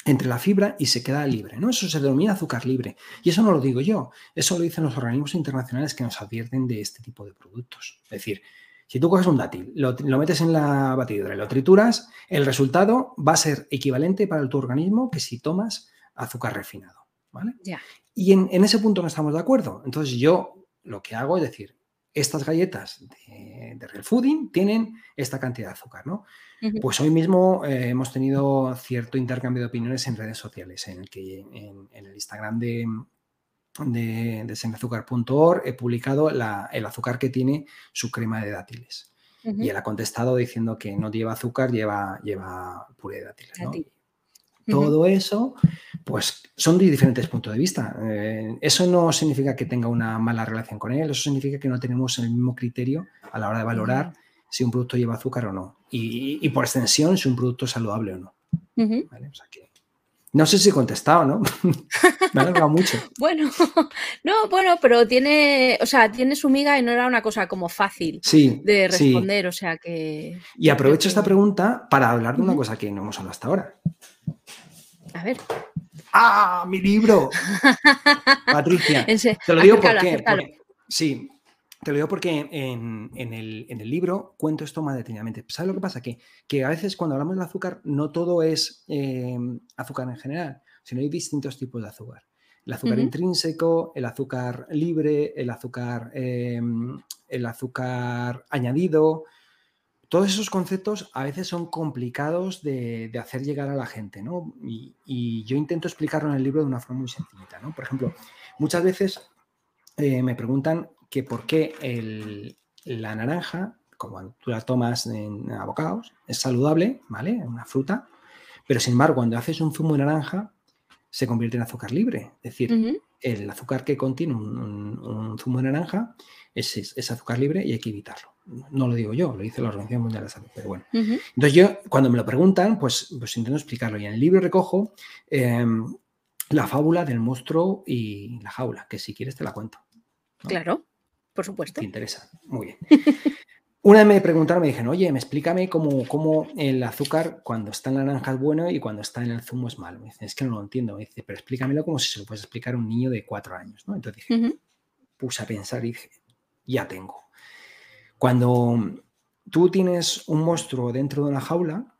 entre la fibra y se queda libre. ¿no? Eso se denomina azúcar libre. Y eso no lo digo yo, eso lo dicen los organismos internacionales que nos advierten de este tipo de productos. Es decir, si tú coges un dátil, lo, metes en la batidora y lo trituras, el resultado va a ser equivalente para tu organismo que si tomas azúcar refinado. ¿vale? Y en, ese punto no estamos de acuerdo. Entonces yo lo que hago es decir, estas galletas de, Real Fooding tienen esta cantidad de azúcar, ¿no? Pues hoy mismo eh, hemos tenido cierto intercambio de opiniones en redes sociales, en el que en el Instagram de, de, de he publicado el azúcar que tiene su crema de dátiles. Y él ha contestado diciendo que no lleva azúcar, lleva, lleva puré de dátiles. Todo eso, pues son de diferentes puntos de vista. Eh, eso no significa que tenga una mala relación con él, eso significa que no tenemos el mismo criterio a la hora de valorar si un producto lleva azúcar o no. Y, por extensión, si un producto es saludable o no. O sea que, no sé si he contestado, ¿no? Me ha alargado mucho. bueno, no, bueno, pero tiene, o sea, tiene su miga y no era una cosa como fácil de responder, o sea que... Y aprovecho esta pregunta para hablar de una cosa que no hemos hablado hasta ahora. A ver. ¡Ah, mi libro! Patricia, te lo digo porque, porque, sí, te lo digo porque en, el, libro cuento esto más detenidamente. ¿Sabes lo que pasa? Que, que a veces cuando hablamos del azúcar no todo es eh, azúcar en general, sino hay distintos tipos de azúcar. El azúcar intrínseco, el azúcar libre, el azúcar, em, el azúcar añadido. Todos esos conceptos a veces son complicados de, hacer llegar a la gente, ¿no? Y, yo intento explicarlo en el libro de una forma muy sencilla, ¿no? Por ejemplo, muchas veces eh, me preguntan que por qué la naranja, como tú la tomas en abocados, es saludable, ¿vale? Una fruta, pero sin embargo, cuando haces un zumo de naranja, se convierte en azúcar libre. Es decir, el azúcar que contiene un, zumo de naranja es, azúcar libre y hay que evitarlo. No lo digo yo, lo dice la Organización Mundial de la Salud, pero bueno. Entonces yo, cuando me lo preguntan, pues, pues intento explicarlo. Y en el libro recojo em, la fábula del monstruo y la jaula, que si quieres te la cuento. Claro. Por supuesto. Te interesa. Muy bien. una vez me preguntaron, me dijeron, oye, me explícame cómo, cómo, el azúcar cuando está en la naranja es bueno y cuando está en el zumo es malo. Me dice, es que no lo entiendo. Me dice, pero explícamelo como si se lo puedes explicar a un niño de cuatro años. ¿no? Entonces dije, puse a pensar y dije, ya tengo. Cuando tú tienes un monstruo dentro de una jaula,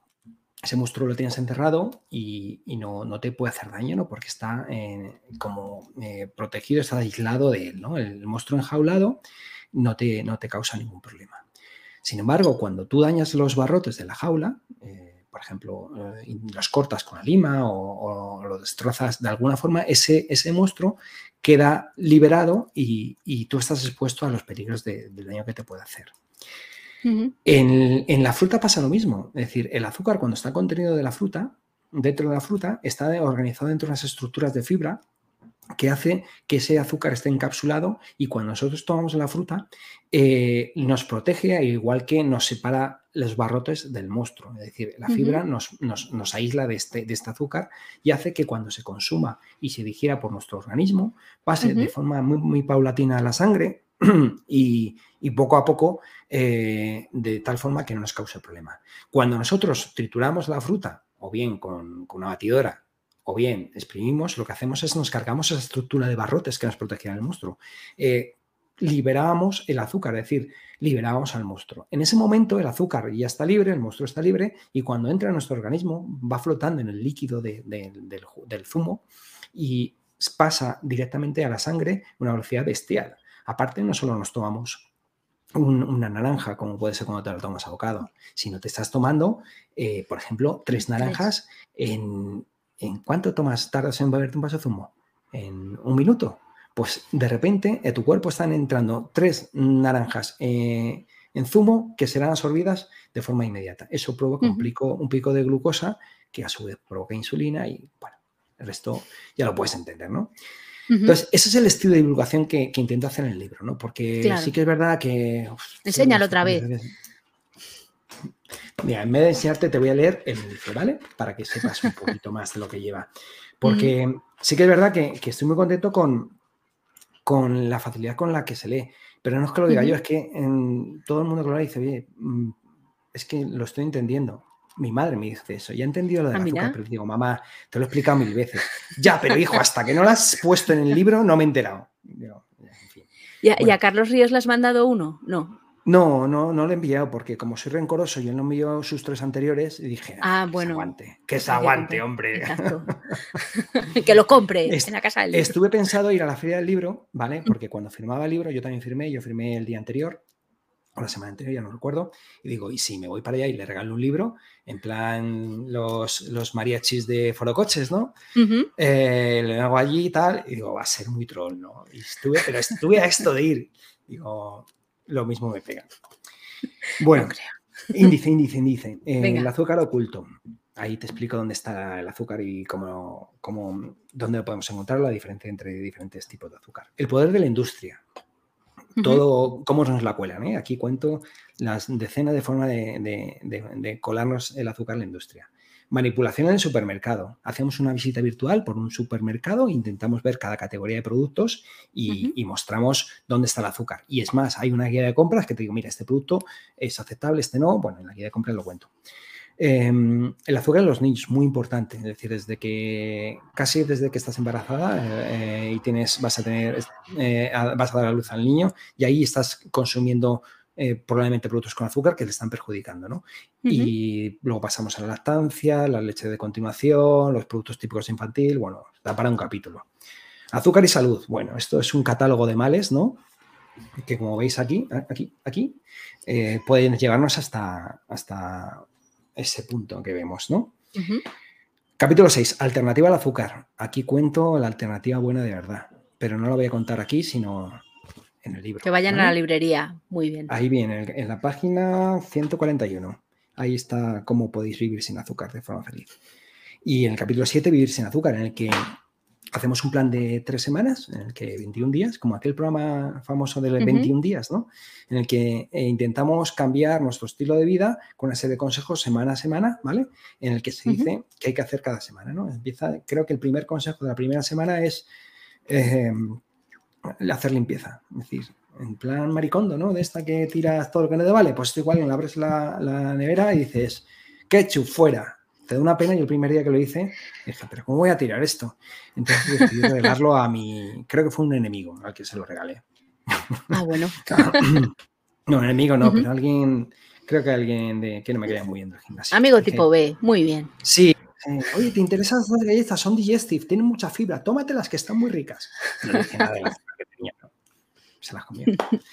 ese monstruo lo tienes encerrado y, no, te puede hacer daño, ¿no? Porque está eh, como eh, protegido, está aislado de él. El monstruo enjaulado no te, no te causa ningún problema. Sin embargo, cuando tú dañas los barrotes de la jaula, eh, por ejemplo, los cortas con la lima o, lo destrozas de alguna forma, ese, ese monstruo queda liberado y, tú estás expuesto a los peligros del daño que te puede hacer. En, en, la fruta pasa lo mismo, es decir, el azúcar cuando está contenido de la fruta, dentro de la fruta, está organizado dentro de unas estructuras de fibra que hace que ese azúcar esté encapsulado y cuando nosotros tomamos la fruta eh, nos protege igual que nos separa los barrotes del monstruo. Es decir, la fibra nos, nos, aísla de este, de este, azúcar y hace que cuando se consuma y se digiera por nuestro organismo pase de forma muy, muy, paulatina a la sangre y, poco a poco eh, de tal forma que no nos cause problema. Cuando nosotros trituramos la fruta o bien con, una batidora o bien exprimimos, lo que hacemos es nos cargamos esa estructura de barrotes que nos protegían el monstruo. Eh, liberábamos el azúcar, es decir, liberábamos al monstruo. En ese momento el azúcar ya está libre, el monstruo está libre y cuando entra en nuestro organismo va flotando en el líquido del, zumo y pasa directamente a la sangre a una velocidad bestial. Aparte, no solo nos tomamos una naranja, como puede ser cuando te lo tomas abocado, sino te estás tomando, eh, por ejemplo, tres naranjas en, ¿En cuánto tomas, tardas en beberte un vaso de zumo? En un minuto. Pues de repente en tu cuerpo están entrando tres naranjas eh, en zumo que serán absorbidas de forma inmediata. Eso provoca un, pico, un pico de glucosa que a su vez provoca insulina y bueno, el resto ya lo puedes entender, ¿no? Entonces, ese es el estilo de divulgación que, intento hacer en el libro, ¿no? Porque sí que es verdad que... Enséñalo otra vez. Mira, en vez de enseñarte, te voy a leer el libro, ¿vale? Para que sepas un poquito más de lo que lleva. Porque sí que es verdad que, estoy muy contento con, con la facilidad con la que se lee. Pero no es que lo diga yo, es que en, todo el mundo que lo dice, oye, mm, es que lo estoy entendiendo. Mi madre me dice eso, ya he entendido lo de la ah, azúcar, pero digo, mamá, te lo he explicado mil veces. ya, pero hijo, hasta que no lo has puesto en el libro no me he enterado. ¿Y, a, Carlos Ríos le has mandado uno? No. No, no, no lo he enviado porque como soy rencoroso y él no envió sus tres anteriores, dije, ah, bueno, que se aguante, que se aguante, hombre. que lo compre en la casa del libro. Estuve pensado ir a la feria del libro, ¿vale? Mm. Porque cuando firmaba el libro, yo también firmé, yo firmé el día anterior, o la semana anterior, ya no recuerdo, y digo, y si me voy para allá y le regalo un libro, en plan los, los mariachis de Forocoches, ¿no? Eh, le hago allí y tal, y digo, va a ser muy troll, ¿no? Y estuve, pero estuve a esto de ir. Digo, lo mismo me pega. Bueno, índice, índice, índice. Eh, el azúcar oculto. Ahí te explico dónde está el azúcar y cómo, cómo, dónde podemos encontrar la diferencia entre diferentes tipos de azúcar. El poder de la industria. Todo, cómo nos la cuelan. Eh? Aquí cuento las decenas de formas de colarnos el azúcar en la industria. Manipulación en el supermercado. Hacemos una visita virtual por un supermercado, intentamos ver cada categoría de productos y, mostramos dónde está el azúcar. Y es más, hay una guía de compras que te digo, mira, este producto es aceptable, este no. Bueno, en la guía de compras lo cuento. Em, el azúcar en los niños, muy importante. Es decir, desde que casi desde que estás embarazada eh, y tienes, vas a tener, eh, vas a dar a luz al niño y ahí estás consumiendo eh, probablemente productos con azúcar que le están perjudicando, ¿no? Y luego pasamos a la lactancia, la leche de continuación, los productos típicos infantil, bueno, da para un capítulo. Azúcar y salud, bueno, esto es un catálogo de males, ¿no? Que como veis aquí, aquí, aquí, eh, pueden llevarnos hasta, hasta ese punto que vemos, ¿no? Capítulo 6, alternativa al azúcar. Aquí cuento la alternativa buena de verdad, pero no la voy a contar aquí, sino en el libro. Que vayan a la librería, muy bien. Ahí viene, en la página 141. Ahí está cómo podéis vivir sin azúcar de forma feliz. Y en el capítulo 7, vivir sin azúcar, en el que hacemos un plan de tres semanas, en el que 21 días, como aquel programa famoso de 21 días, ¿no? En el que eh, intentamos cambiar nuestro estilo de vida con una serie de consejos semana a semana, ¿vale? En el que se dice que hay que hacer cada semana, ¿no? Empieza, creo que el primer consejo de la primera semana es... Eh, hacer limpieza. Es decir, en plan maricondo, ¿no? De esta que tiras todo lo que no te vale. Pues igual, abres la, la nevera y dices, ketchup, fuera. Te da una pena y el primer día que lo hice dije, pero ¿cómo voy a tirar esto? Entonces decidí regalarlo a mi, creo que fue un enemigo al que se lo regalé. Ah, bueno. no, enemigo no, pero alguien, creo que alguien de, que no me caía muy bien del gimnasio. Amigo tipo B, muy bien. Sí, oye, ¿te interesan estas galletas? Son digestive, tienen mucha fibra, tómatelas que están muy ricas. No dije nada de la que tenía, Se las comió.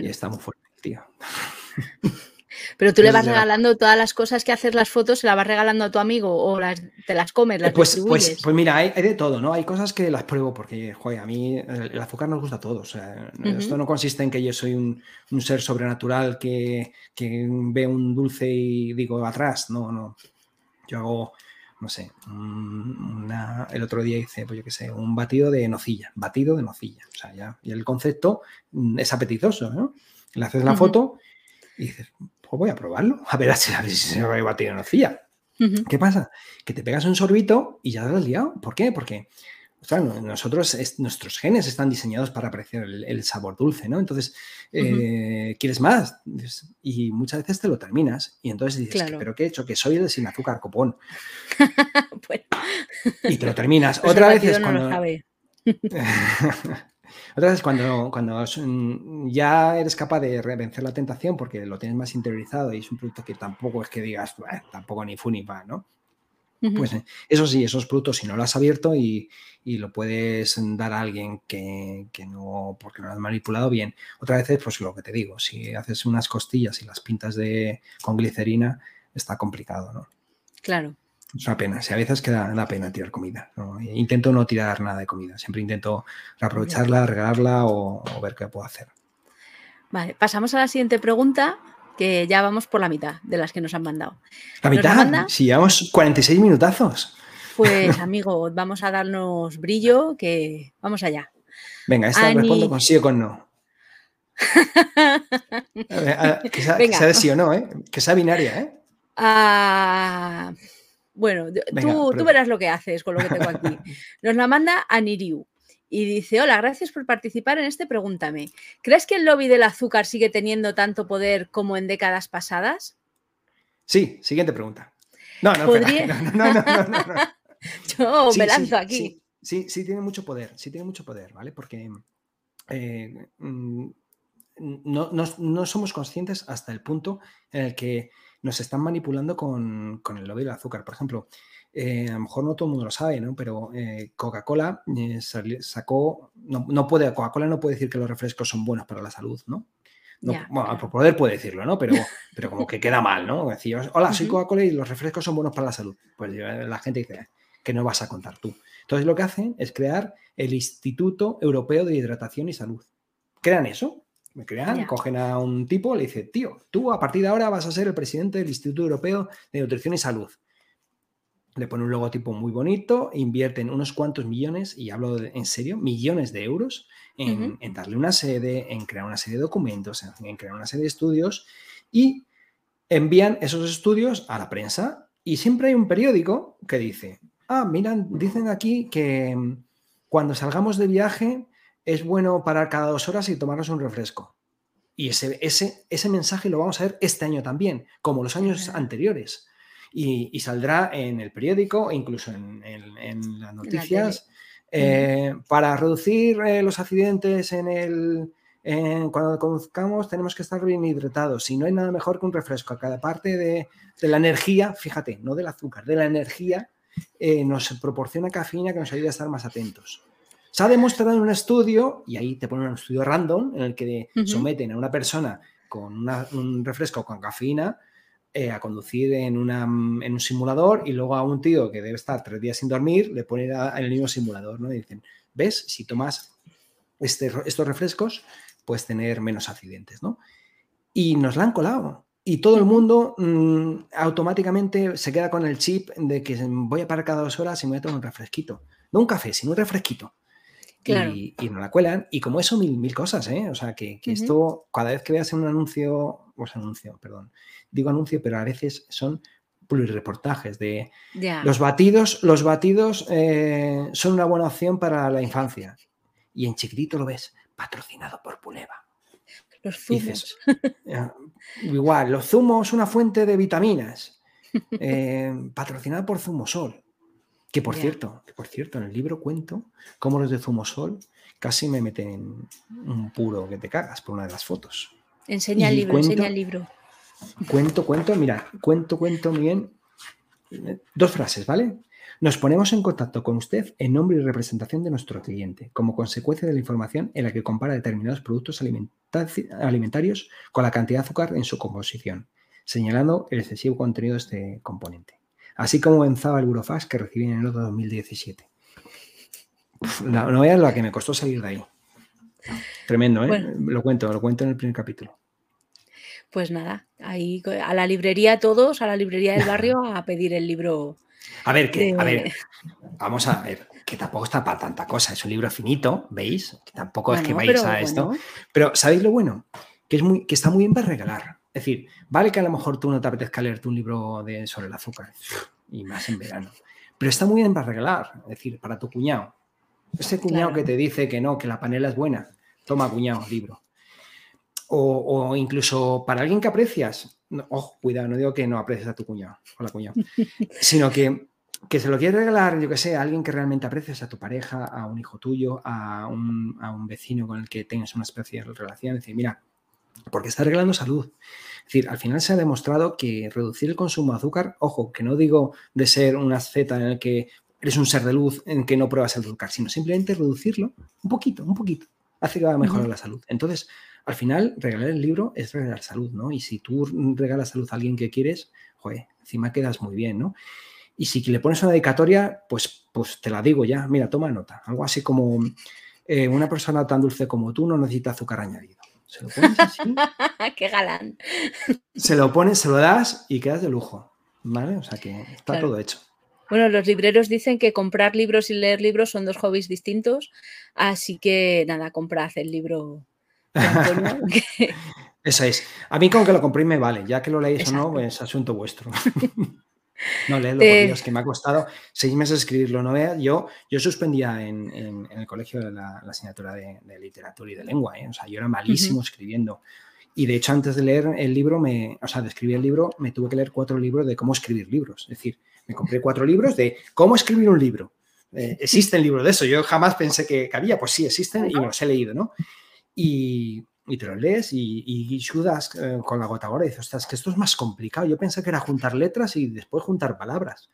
Y está muy fuerte, tío. Pero tú le vas regalando todas las cosas que haces las fotos, se las vas regalando a tu amigo o las, te las comes, las pues, pues, pues, mira, hay, de todo, ¿no? Hay cosas que las pruebo porque, joder, a mí el, azúcar nos gusta a todos. Esto no consiste en que yo soy un, ser sobrenatural que, ve un dulce y digo atrás. No, no. Yo hago, no sé, el otro día hice, pues yo qué sé, un batido de nocilla, batido de nocilla. O sea, ya, y el concepto mm, es apetitoso, ¿no? Le haces la foto y dices, pues voy a probarlo, a ver, si se me va a batir nocilla. ¿Qué pasa? Que te pegas un sorbito y ya te has liado. ¿Por qué? Porque nosotros, nuestros genes están diseñados para apreciar el, sabor dulce, ¿no? Entonces, eh, ¿quieres más? Y muchas veces te lo terminas. Y entonces dices, ¿pero qué he hecho? Que soy el sin azúcar copón. Y te lo terminas. Pues Otra vez es cuando... Otra vez cuando, cuando ya eres capaz de vencer la tentación porque lo tienes más interiorizado y es un producto que tampoco es que digas, tampoco ni fu ni pa, ¿no? Pues eh, eso sí, esos productos, si no lo has abierto y, lo puedes dar a alguien que, no, porque no lo has manipulado bien. Otra vez, pues lo que te digo, si haces unas costillas y las pintas de, con glicerina, está complicado, ¿no? Claro. Es una pena. Si a veces queda la pena tirar comida. Intento no tirar nada de comida. Siempre intento reaprovecharla, regalarla o, ver qué puedo hacer. Vale, pasamos a la siguiente pregunta, que ya vamos por la mitad de las que nos han mandado. ¿La mitad? Si llevamos 46 minutazos. Pues, amigo, vamos a darnos brillo, que vamos allá. Venga, esta respondo con sí o con no. que, sea, de sí o no, ¿eh? Que sea binaria, ¿eh? Ah, bueno, tú, verás lo que haces con lo que tengo aquí. Nos la manda Aniriu y dice, hola, gracias por participar en este Pregúntame. ¿Crees que el lobby del azúcar sigue teniendo tanto poder como en décadas pasadas? Sí, siguiente pregunta. No, no, no, no, no, Yo me lanzo aquí. Sí, sí, tiene mucho poder, sí tiene mucho poder, ¿vale? Porque eh, mm, no, no, somos conscientes hasta el punto en el que nos están manipulando con, el lobby del azúcar. Por ejemplo, eh, a lo mejor no todo el mundo lo sabe, ¿no? Pero eh, Coca-Cola eh, sacó, no, puede, Coca-Cola no puede decir que los refrescos son buenos para la salud, ¿no? bueno, por poder puede decirlo, ¿no? Pero, pero como que queda mal, ¿no? Decir, hola, soy Coca-Cola y los refrescos son buenos para la salud. Pues la gente dice que no vas a contar tú. Entonces lo que hacen es crear el Instituto Europeo de Hidratación y Salud. Crean eso me crean, cogen a un tipo, le dice, tío, tú a partir de ahora vas a ser el presidente del Instituto Europeo de Nutrición y Salud. Le pone un logotipo muy bonito, invierten unos cuantos millones, y hablo en serio, millones de euros en, darle una sede, en crear una serie de documentos, en, crear una serie de estudios, y envían esos estudios a la prensa. Y siempre hay un periódico que dice, ah, miran, dicen aquí que mm, cuando salgamos de viaje es bueno parar cada dos horas y tomarnos un refresco. Y ese, ese, ese mensaje lo vamos a ver este año también, como los años anteriores. Y, saldrá en el periódico, incluso en, las noticias, eh, para reducir eh, los accidentes en el, cuando conduzcamos tenemos que estar bien hidratados. Si no hay nada mejor que un refresco, cada parte de, la energía, fíjate, no del azúcar, de la energía, eh, nos proporciona cafeína que nos ayuda a estar más atentos. Se ha demostrado en un estudio, y ahí te ponen un estudio random, en el que someten a una persona con un refresco con cafeína eh, a conducir en, un simulador y luego a un tío que debe estar tres días sin dormir le ponen en el mismo simulador, ¿no? Y dicen, ¿ves? Si tomas este, estos refrescos, puedes tener menos accidentes, ¿no? Y nos la han colado. Y todo el mundo mm, automáticamente se queda con el chip de que voy a parar cada dos horas y me voy a tomar un refresquito. No un café, sino un refresquito. Y, no la cuelan. Y como eso, mil, mil cosas, ¿eh? O sea, que, esto, cada vez que veas un anuncio, pues anuncio, perdón, digo anuncio, pero a veces son plurireportajes de los batidos, los batidos eh, son una buena opción para la infancia. y en chiquitito lo ves, patrocinado por Puleva. Los zumos. igual, los zumos, una fuente de vitaminas. Eh, patrocinado por Zumosol. Que por cierto, que por cierto, en el libro cuento cómo los de Zumosol casi me meten un puro que te cagas por una de las fotos. Enseña el libro, enseña el libro. Cuento, cuento, mira, cuento, cuento muy bien. Dos frases, ¿vale? Nos ponemos en contacto con usted en nombre y representación de nuestro cliente, como consecuencia de la información en la que compara determinados productos alimentarios con la cantidad de azúcar en su composición, señalando el excesivo contenido de este componente. Así como enzaba el Burofax que recibí en enero de 2017. no, no veas lo que me costó salir de ahí. Tremendo, ¿eh? Lo cuento, lo cuento en el primer capítulo. Pues nada, ahí a la librería todos, a la librería del barrio a pedir el libro a ver, que, a ver, vamos a ver, que tampoco está para tanta cosa, es un libro finito, ¿veis? Que tampoco es que vais a esto. Pero, ¿sabéis lo bueno? Que, es muy, que está muy bien para regalar. Es decir, vale que a lo mejor tú no te apetezca leerte un libro de, sobre el azúcar, y más en verano, pero está muy bien para regalar, es decir, para tu cuñado. Ese cuñado que te dice que no, que la panela es buena, toma cuñado, libro. O, o, incluso para alguien que aprecias, ojo, cuidado, no digo que no aprecies a tu cuñado o la cuñada, sino que, que se lo quieres regalar, yo que sé, a alguien que realmente aprecies, a tu pareja, a un hijo tuyo, a un, a un vecino con el que tengas una especie de relación, decir, mira, porque está regalando salud. Es decir, al final se ha demostrado que reducir el consumo de azúcar, ojo, que no digo de ser una zeta en el que eres un ser de luz en que no pruebas el azúcar, sino simplemente reducirlo un poquito, un poquito, hace que va a mejorar la salud. Entonces, al final, regalar el libro es regalar salud, ¿no? Y si tú regalas salud a alguien que quieres, joder, encima quedas muy bien, ¿no? Y si le pones una dedicatoria, pues, pues te la digo ya, mira, toma nota. Algo así como eh, una persona tan dulce como tú no necesita azúcar añadido. Se lo pones así. ¡Qué galán! Se lo pones, se lo das y quedas de lujo. ¿Vale? O sea que está todo hecho. Bueno, los libreros dicen que comprar libros y leer libros son dos hobbies distintos, así que nada, comprad el libro Eso es. A mí con que lo compréis me vale, ya que lo leéis o no, es asunto vuestro. no, leedlo, por Dios, que me ha costado seis meses escribirlo. No yo, yo suspendía en, el colegio la, asignatura de, literatura y de lengua, ¿eh? o sea, yo era malísimo escribiendo. Y de hecho, antes de leer el libro, me, o sea, de escribir el libro, me tuve que leer cuatro libros de cómo escribir libros. Es decir, me compré cuatro libros de cómo escribir un libro. Eh, existen libros de eso. Yo jamás pensé que, que había, pues sí, existen y me los he leído, ¿no? y, te lo lees y, y sudas eh, con la gota y dices, ostras, que esto es más complicado. Yo pensé que era juntar letras y después juntar palabras.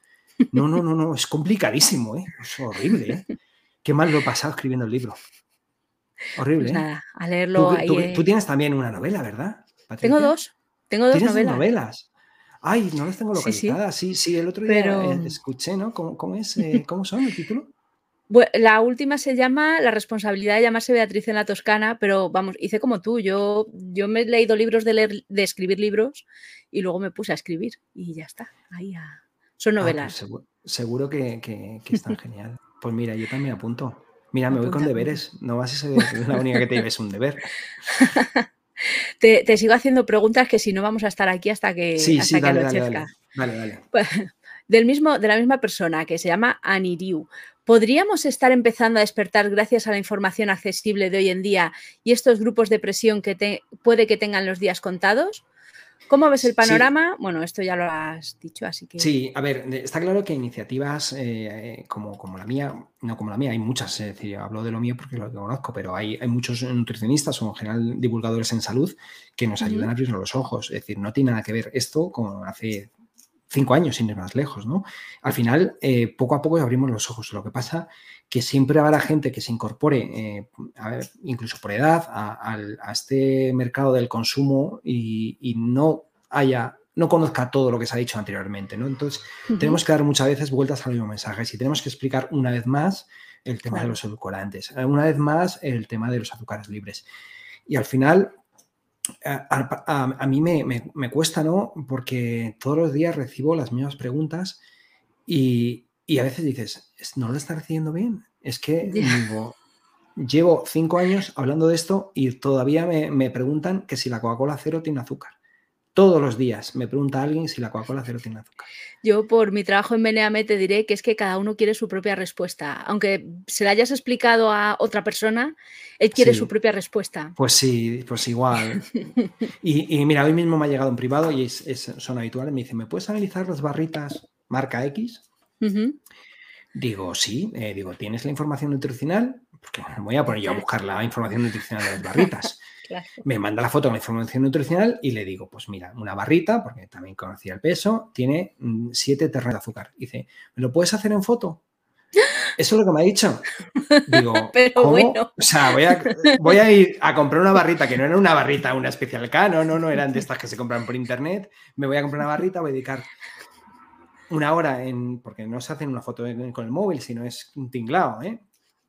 No, no, no, no, es complicadísimo, ¿eh? es horrible. ¿eh? Qué mal lo he pasado escribiendo el libro. Horrible. Pues ¿eh? a leerlo. Tú, tienes también una novela, ¿verdad? Tengo dos. Tengo dos novelas. novelas. Ay, no las tengo localizadas. Sí, sí, el otro día escuché, ¿no? ¿Cómo, cómo es, ¿Cómo son el título? La última se llama La responsabilidad de llamarse Beatriz en la Toscana, pero vamos, hice como tú. Yo, yo me he leído libros de, leer, de escribir libros y luego me puse a escribir y ya está. Ahí Son ah, pues novelas. seguro, que, que, están genial. Pues mira, yo también apunto. Mira, me voy con deberes. No vas a ser la única que te lleves un deber. te, sigo haciendo preguntas que si no vamos a estar aquí hasta que, sí, sí, dale, dale, dale, pues, Del mismo, de la misma persona que se llama Aniriu. ¿Podríamos estar empezando a despertar gracias a la información accesible de hoy en día y estos grupos de presión que puede que tengan los días contados? ¿Cómo ves el panorama? Bueno, esto ya lo has dicho, así que... Sí, a ver, está claro que iniciativas eh, como, como, la mía, no como la mía, hay muchas, es decir, hablo de lo mío porque lo conozco, pero hay, hay muchos nutricionistas o en general divulgadores en salud que nos ayudan a abrir los ojos. Es decir, no tiene nada que ver esto con hace cinco años, sin ir más lejos, ¿no? Al final, eh, poco a poco abrimos los ojos. Lo que pasa que siempre habrá gente que se incorpore, eh, incluso por edad, a, este mercado del consumo y, no haya no conozca todo lo que se ha dicho anteriormente, ¿no? Entonces, tenemos que dar muchas veces vueltas al mismo mensaje y tenemos que explicar una vez más el tema de los edulcorantes, una vez más el tema de los azúcares libres. Y al final, a, mí me, cuesta, ¿no? Porque todos los días recibo las mismas preguntas y, a veces dices, ¿no lo está recibiendo bien? Es que llevo cinco años hablando de esto y todavía me, preguntan que si la Coca-Cola cero tiene azúcar. Todos los días me pregunta alguien si la Coca-Cola cero tiene azúcar. Yo por mi trabajo en Beneame te diré que es que cada uno quiere su propia respuesta. Aunque se la hayas explicado a otra persona, él quiere su propia respuesta. Pues sí, pues igual. y, mira, hoy mismo me ha llegado en privado y son habituales. Me dice, ¿me puedes analizar las barritas marca X? Digo, sí, eh, digo, ¿tienes la información nutricional? Porque me voy a poner yo a buscar la información nutricional de las barritas. Me manda la foto con la información nutricional y le digo, pues mira, una barrita, porque también conocía el peso, tiene 7 mm, terrenos de azúcar. Dice, ¿me lo puedes hacer en foto? Eso es lo que me ha dicho. Digo, ¿cómo? O sea, voy a, ir a comprar una barrita que no era una barrita, una especial K, no, no, no eran de estas que se compran por internet. Me voy a comprar una barrita, voy a dedicar una hora en, porque no se hacen una foto con el móvil, sino es un tinglado, ¿eh?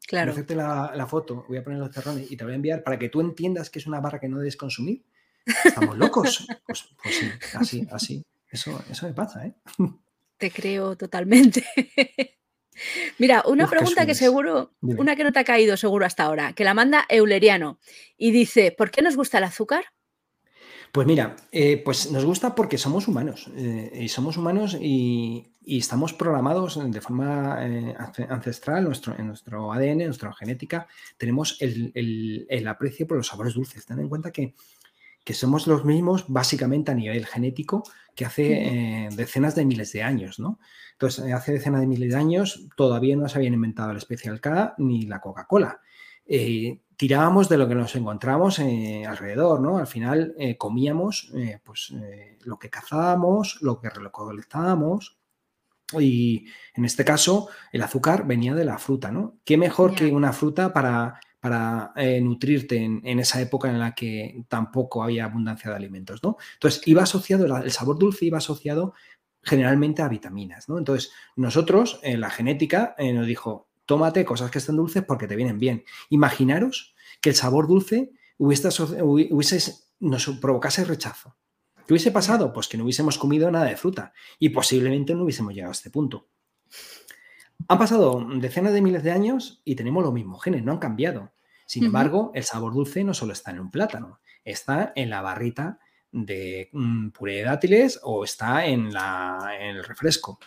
Claro. Voy a hacerte la, foto, voy a poner los terrones y te voy a enviar para que tú entiendas que es una barra que no debes consumir. Estamos locos. Pues, pues, sí, así, así. Eso, eso me pasa, ¿eh? Te creo totalmente. Mira, una pregunta que seguro, una que no te ha caído seguro hasta ahora, que la manda Euleriano y dice, ¿por qué nos gusta el azúcar? Pues mira, eh, pues nos gusta porque somos humanos eh, y somos humanos y, estamos programados de forma eh, ancestral nuestro, en nuestro ADN, en nuestra genética, tenemos el, aprecio por los sabores dulces. Ten en cuenta que, somos los mismos básicamente a nivel genético que hace decenas de miles de años, ¿no? Entonces, hace decenas de miles de años todavía no se habían inventado el Special K ni la Coca-Cola tirábamos de lo que nos encontramos eh, alrededor, ¿no? Al final eh, comíamos eh, pues, lo que cazábamos, lo que recolectábamos. Y en este caso, el azúcar venía de la fruta, ¿no? ¿Qué mejor que una fruta para, para nutrirte en, esa época en la que tampoco había abundancia de alimentos, ¿no? Entonces, iba asociado, el sabor dulce iba asociado generalmente a vitaminas, ¿no? Entonces, nosotros, en la genética, nos dijo, tómate cosas que estén dulces porque te vienen bien. Imaginaros que el sabor dulce hubiese, nos provocase rechazo. ¿Qué hubiese pasado? Pues que no hubiésemos comido nada de fruta y posiblemente no hubiésemos llegado a este punto. Han pasado decenas de miles de años y tenemos los mismos genes, no han cambiado. Sin embargo, el sabor dulce no solo está en un plátano, está en la barrita de mm, puré de dátiles o está en, en el refresco.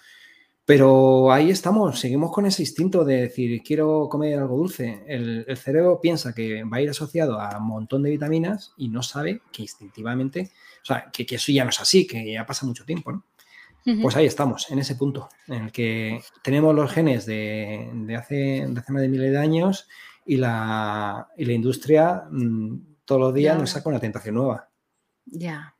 Pero ahí estamos, seguimos con ese instinto de decir, quiero comer algo dulce. El, cerebro piensa que va a ir asociado a un montón de vitaminas y no sabe que instintivamente, o sea, que, eso ya no es así, que ya pasa mucho tiempo, ¿no? Pues ahí estamos, en ese punto, en el que tenemos los genes de, hace decenas de miles de años y la, y la industria mm, todos los días nos saca una tentación nueva. Ya.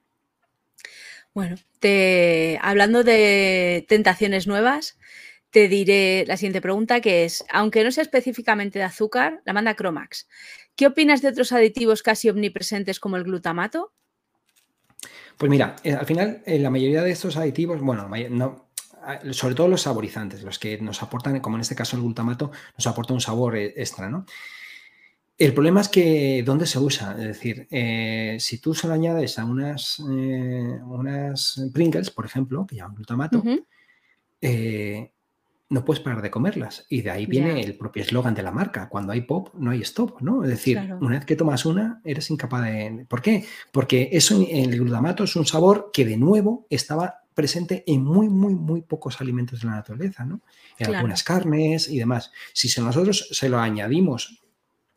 Bueno, te, hablando de tentaciones nuevas, te diré la siguiente pregunta, que es, aunque no sea específicamente de azúcar, la manda Cromax. ¿Qué opinas de otros aditivos casi omnipresentes como el glutamato? Pues mira, eh, al final eh, la mayoría de estos aditivos, bueno, no, sobre todo los saborizantes, los que nos aportan, como en este caso el glutamato, nos aporta un sabor eh, extra, ¿no? El problema es que dónde se usa, es decir, eh, si tú se lo añades a unas, eh, unas Pringles, por ejemplo, que llevan glutamato, eh, no puedes parar de comerlas. Y de ahí viene el propio eslogan de la marca, cuando hay pop, no hay stop, ¿no? Es decir, una vez que tomas una, eres incapaz de... ¿Por qué? Porque eso, el glutamato es un sabor que de nuevo estaba presente en muy, muy, muy pocos alimentos de la naturaleza, ¿no? En algunas carnes y demás. Si nosotros se lo añadimos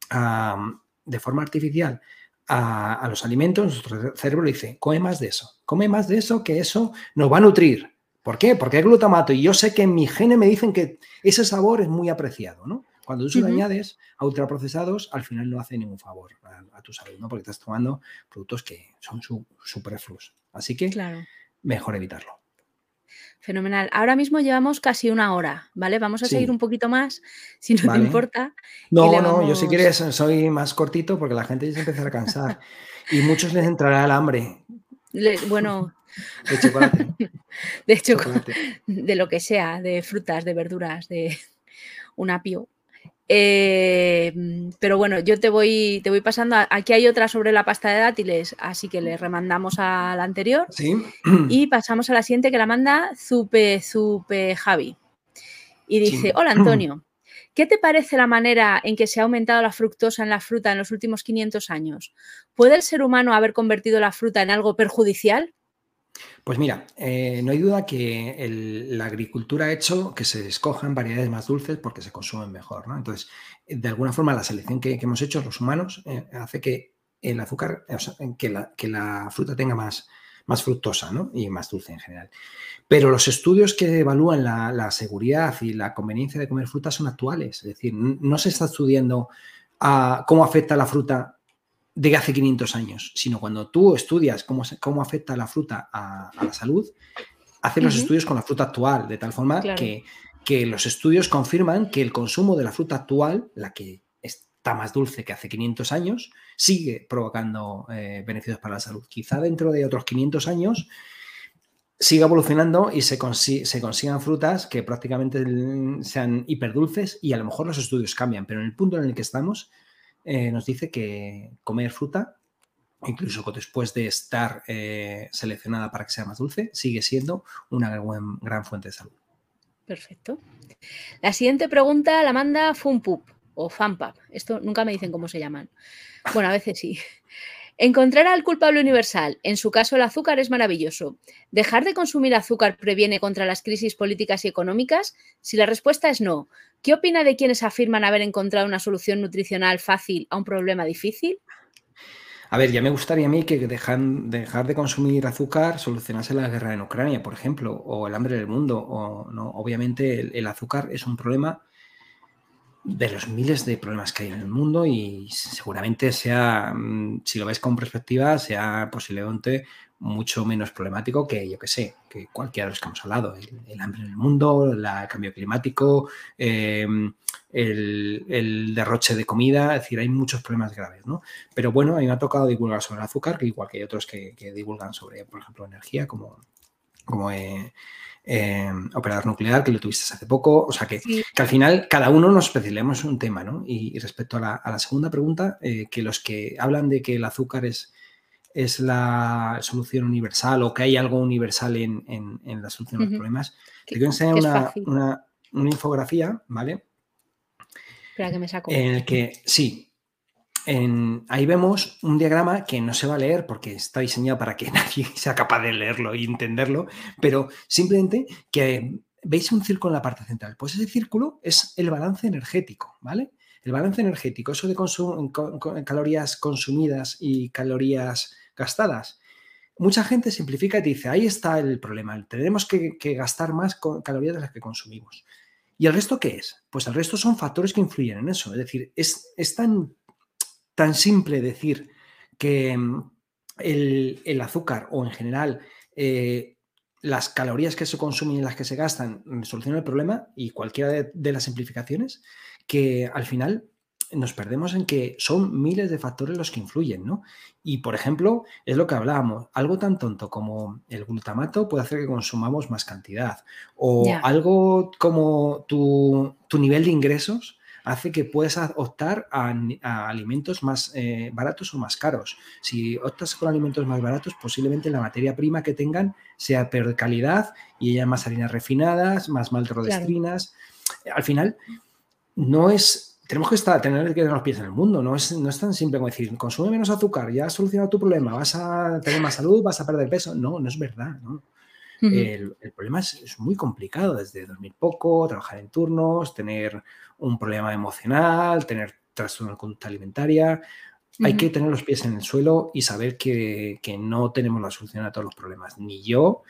de forma artificial a, los alimentos, nuestro cerebro le dice, come más de eso, come más de eso, que eso nos va a nutrir. ¿Por qué? Porque hay glutamato y yo sé que en mi gene me dicen que ese sabor es muy apreciado, ¿no? Cuando tú se lo añades a ultraprocesados, al final no hace ningún favor a, tu salud, ¿no? Porque estás tomando productos que son superfluos. Así que mejor evitarlo. Fenomenal. Ahora mismo llevamos casi una hora, ¿vale? Vamos a seguir un poquito más, si no te importa. No, no, yo si quieres soy más cortito porque la gente ya se empezará a cansar y muchos les entrará el hambre. Bueno. De chocolate. De chocolate. De lo que sea, de frutas, de verduras, de un apio. Eh, pero bueno, yo te voy, te voy pasando. Aquí hay otra sobre la pasta de dátiles, así que le remandamos a la anterior. Sí. Y pasamos a la siguiente que la manda Zupe, Zupe Javi. Y dice: Hola Antonio, ¿qué te parece la manera en que se ha aumentado la fructosa en la fruta en los últimos 500 años? ¿Puede el ser humano haber convertido la fruta en algo perjudicial? Pues mira, eh, no hay duda que la agricultura ha hecho que se escojan variedades más dulces porque se consumen mejor. ¿no? Entonces, de alguna forma, la selección que, hemos hecho los humanos eh, hace que el azúcar, que, la, fruta tenga más, más fructosa y más dulce en general. Pero los estudios que evalúan la, seguridad y la conveniencia de comer fruta son actuales. Es decir, no se está estudiando a cómo afecta la fruta de hace 500 años, sino cuando tú estudias cómo, cómo afecta la fruta a, la salud, haces los estudios con la fruta actual, de tal forma que, que los estudios confirman que el consumo de la fruta actual, la que está más dulce que hace 500 años, sigue provocando eh, beneficios para la salud. Quizá dentro de otros 500 años siga evolucionando y se, consigan frutas que prácticamente sean hiperdulces y a lo mejor los estudios cambian, pero en el punto en el que estamos eh, nos dice que comer fruta, incluso después de estar eh, seleccionada para que sea más dulce, sigue siendo una gran, fuente de salud. Perfecto. La siguiente pregunta la manda Funpup o Fanpap. Esto nunca me dicen cómo se llaman. Bueno, a veces sí. Encontrar al culpable universal, en su caso el azúcar, es maravilloso. ¿Dejar de consumir azúcar previene contra las crisis políticas y económicas? Si la respuesta es no, ¿qué opina de quienes afirman haber encontrado una solución nutricional fácil a un problema difícil? A ver, ya me gustaría a mí que dejar de consumir azúcar solucionase la guerra en Ucrania, por ejemplo, o el hambre del mundo. O, ¿no? Obviamente el azúcar es un problema de los miles de problemas que hay en el mundo y seguramente sea, mm, si lo ves con perspectiva, sea posiblemente mucho menos problemático que, yo que sé, que cualquiera de los que hemos hablado. El, hambre en el mundo, el cambio climático, em, el, derroche de comida, es decir, hay muchos problemas graves, ¿no? Pero bueno, a mí me ha tocado divulgar sobre el azúcar, que igual que hay otros que, divulgan sobre, por ejemplo, energía, como, como eh, operador nuclear, que lo tuviste hace poco. O sea, que, que al final cada uno nos especializamos en un tema, ¿no? Y, respecto a la, segunda pregunta, eh, que los que hablan de que el azúcar es, es la solución universal o que hay algo universal en, en, la solución de los problemas, te quiero enseñar una, una, una, infografía, ¿vale? Espera que me saco. En el que, sí, ahí vemos un diagrama que no se va a leer porque está diseñado para que nadie sea capaz de leerlo e entenderlo, pero simplemente que veis un círculo en la parte central. Pues ese círculo es el balance energético, ¿vale? El balance energético, eso de calorías consumidas y calorías gastadas. Mucha gente simplifica y dice, ahí está el problema, tenemos que, gastar más calorías de las que consumimos. ¿Y el resto qué es? Pues el resto son factores que influyen en eso. Es decir, es, es tan tan simple decir que mm, el, azúcar o en general eh, las calorías que se consumen y las que se gastan solucionan el problema y cualquiera de, las simplificaciones que al final nos perdemos en que son miles de factores los que influyen, ¿no? Y, por ejemplo, es lo que hablábamos, algo tan tonto como el glutamato puede hacer que consumamos más cantidad. O algo como tu, tu, nivel de ingresos hace que puedas optar a, alimentos más eh, baratos o más caros. Si optas con alimentos más baratos, posiblemente la materia prima que tengan sea peor de calidad y haya más harinas refinadas, más maltodextrinas. Al final, no es tenemos que estar, tener que tener los pies en el mundo. No es, no es tan simple como decir, consume menos azúcar, ya has solucionado tu problema, vas a tener más salud, vas a perder peso. No, no es verdad. El, problema es, es, muy complicado, desde dormir poco, trabajar en turnos, tener un problema emocional, tener trastorno de conducta alimentaria. Hay que tener los pies en el suelo y saber que, no tenemos la solución a todos los problemas. Ni yo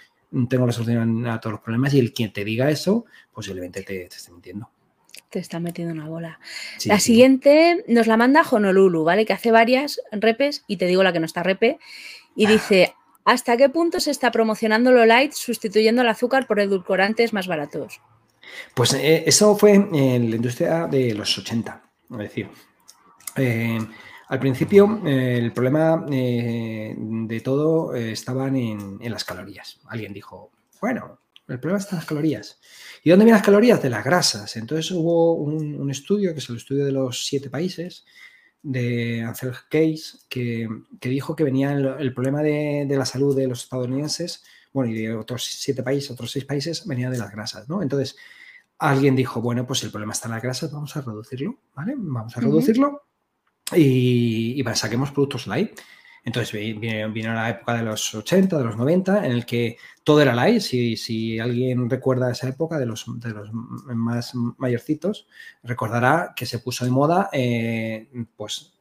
tengo la solución a todos los problemas y el quien te diga eso, posiblemente te, te esté mintiendo. Te está metiendo una bola. la siguiente nos la manda Honolulu, ¿vale? Que hace varias repes y te digo la que no está repe. Y ah. dice, ¿hasta qué punto se está promocionando lo light sustituyendo el azúcar por edulcorantes más baratos? Pues eh, eso fue en la industria de los 80. Es decir, eh, al principio eh, el problema de todo estaban en, las calorías. Alguien dijo, bueno, el problema está en las calorías. ¿Y dónde vienen las calorías? De las grasas. Entonces hubo un, estudio, que es el estudio de los siete países, de Ansel Case, que, dijo que venía el, problema de, de, la salud de los estadounidenses, bueno, y de otros siete países, otros seis países, venía de las grasas, ¿no? Entonces, alguien dijo, bueno, pues el problema está en las grasas, vamos a reducirlo, ¿vale? Vamos a reducirlo y, y saquemos productos light. Entonces vino, la época de los 80, de los 90, en el que todo era light. Si, si alguien recuerda esa época de los, de los más mayorcitos, recordará que se puso de moda eh, pues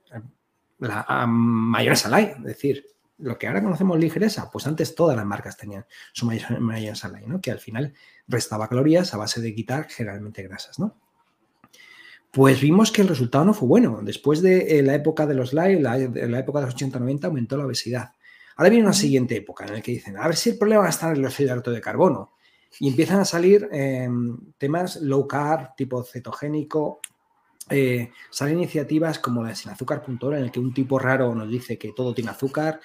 la mayonesa light, es decir, lo que ahora conocemos ligereza, pues antes todas las marcas tenían su mayonesa light, ¿no? que al final restaba calorías a base de quitar generalmente grasas. ¿no? Pues vimos que el resultado no fue bueno. Después de eh, la época de los live, la, la época de los 80-90, aumentó la obesidad. Ahora viene una siguiente época en la que dicen, a ver si el problema estar en los hidratos de carbono. Y empiezan a salir em, temas low carb, tipo cetogénico. Eh, salen iniciativas como la de sinazúcar.org, en el que un tipo raro nos dice que todo tiene azúcar.